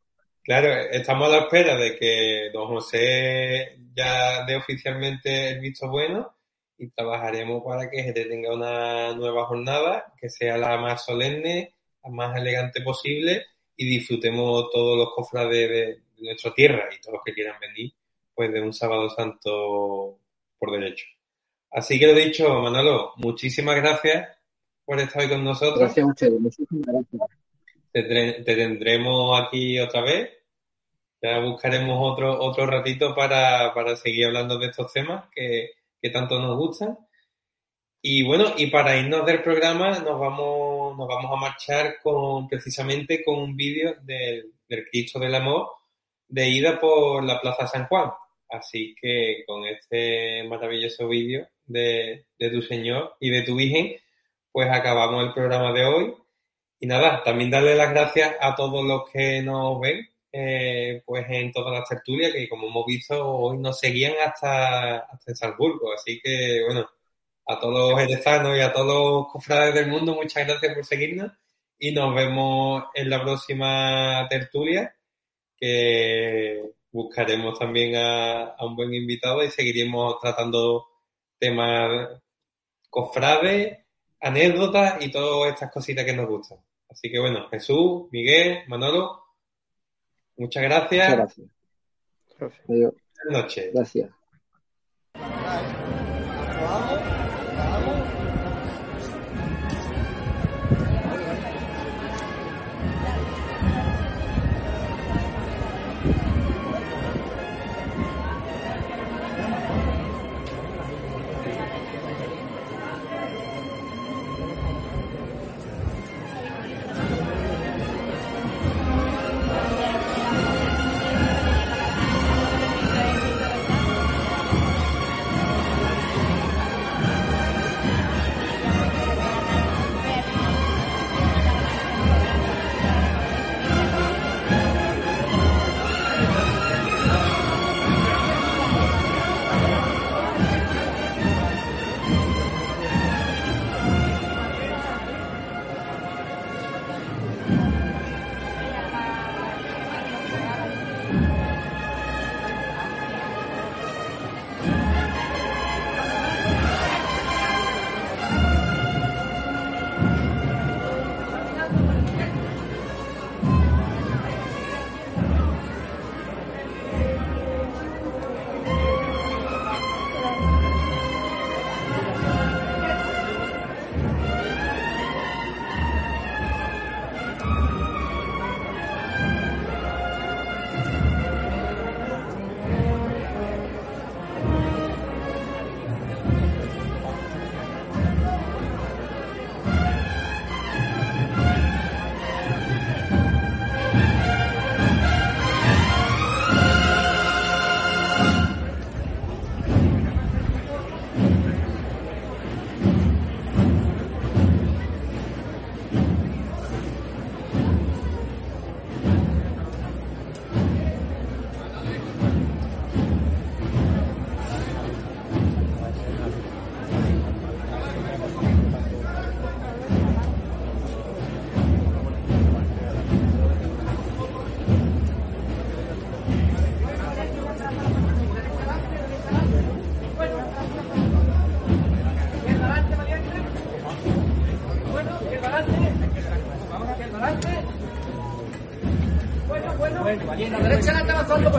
Claro, estamos a la espera de que don José ya dé oficialmente el visto bueno y trabajaremos para que se tenga una nueva jornada que sea la más solemne, la más elegante posible y disfrutemos todos los cofrades de, nuestra tierra y todos los que quieran venir pues de un sábado santo por derecho. Así que lo dicho, Manolo, muchísimas gracias por estar hoy con nosotros.
Gracias a ustedes, muchísimas gracias.
te tendremos aquí otra vez ya buscaremos otro, otro ratito para, para seguir hablando de estos temas que, que tanto nos gustan. Y bueno, y para irnos del programa nos vamos, nos vamos a marchar con precisamente con un vídeo del, del Cristo del Amor de ida por la Plaza San Juan. Así que con este maravilloso vídeo de, de tu Señor y de tu Virgen, pues acabamos el programa de hoy. Y nada, también darle las gracias a todos los que nos ven eh, pues en todas las tertulias que como hemos visto hoy nos seguían hasta, hasta Salzburgo. Así que bueno, a todos los y a todos los cofrades del mundo, muchas gracias por seguirnos y nos vemos en la próxima tertulia que buscaremos también a, a un buen invitado y seguiremos tratando temas cofrades, anécdotas y todas estas cositas que nos gustan. Así que bueno, Jesús, Miguel, Manolo, Muchas gracias.
Muchas gracias.
Buenas noches.
Gracias.
三个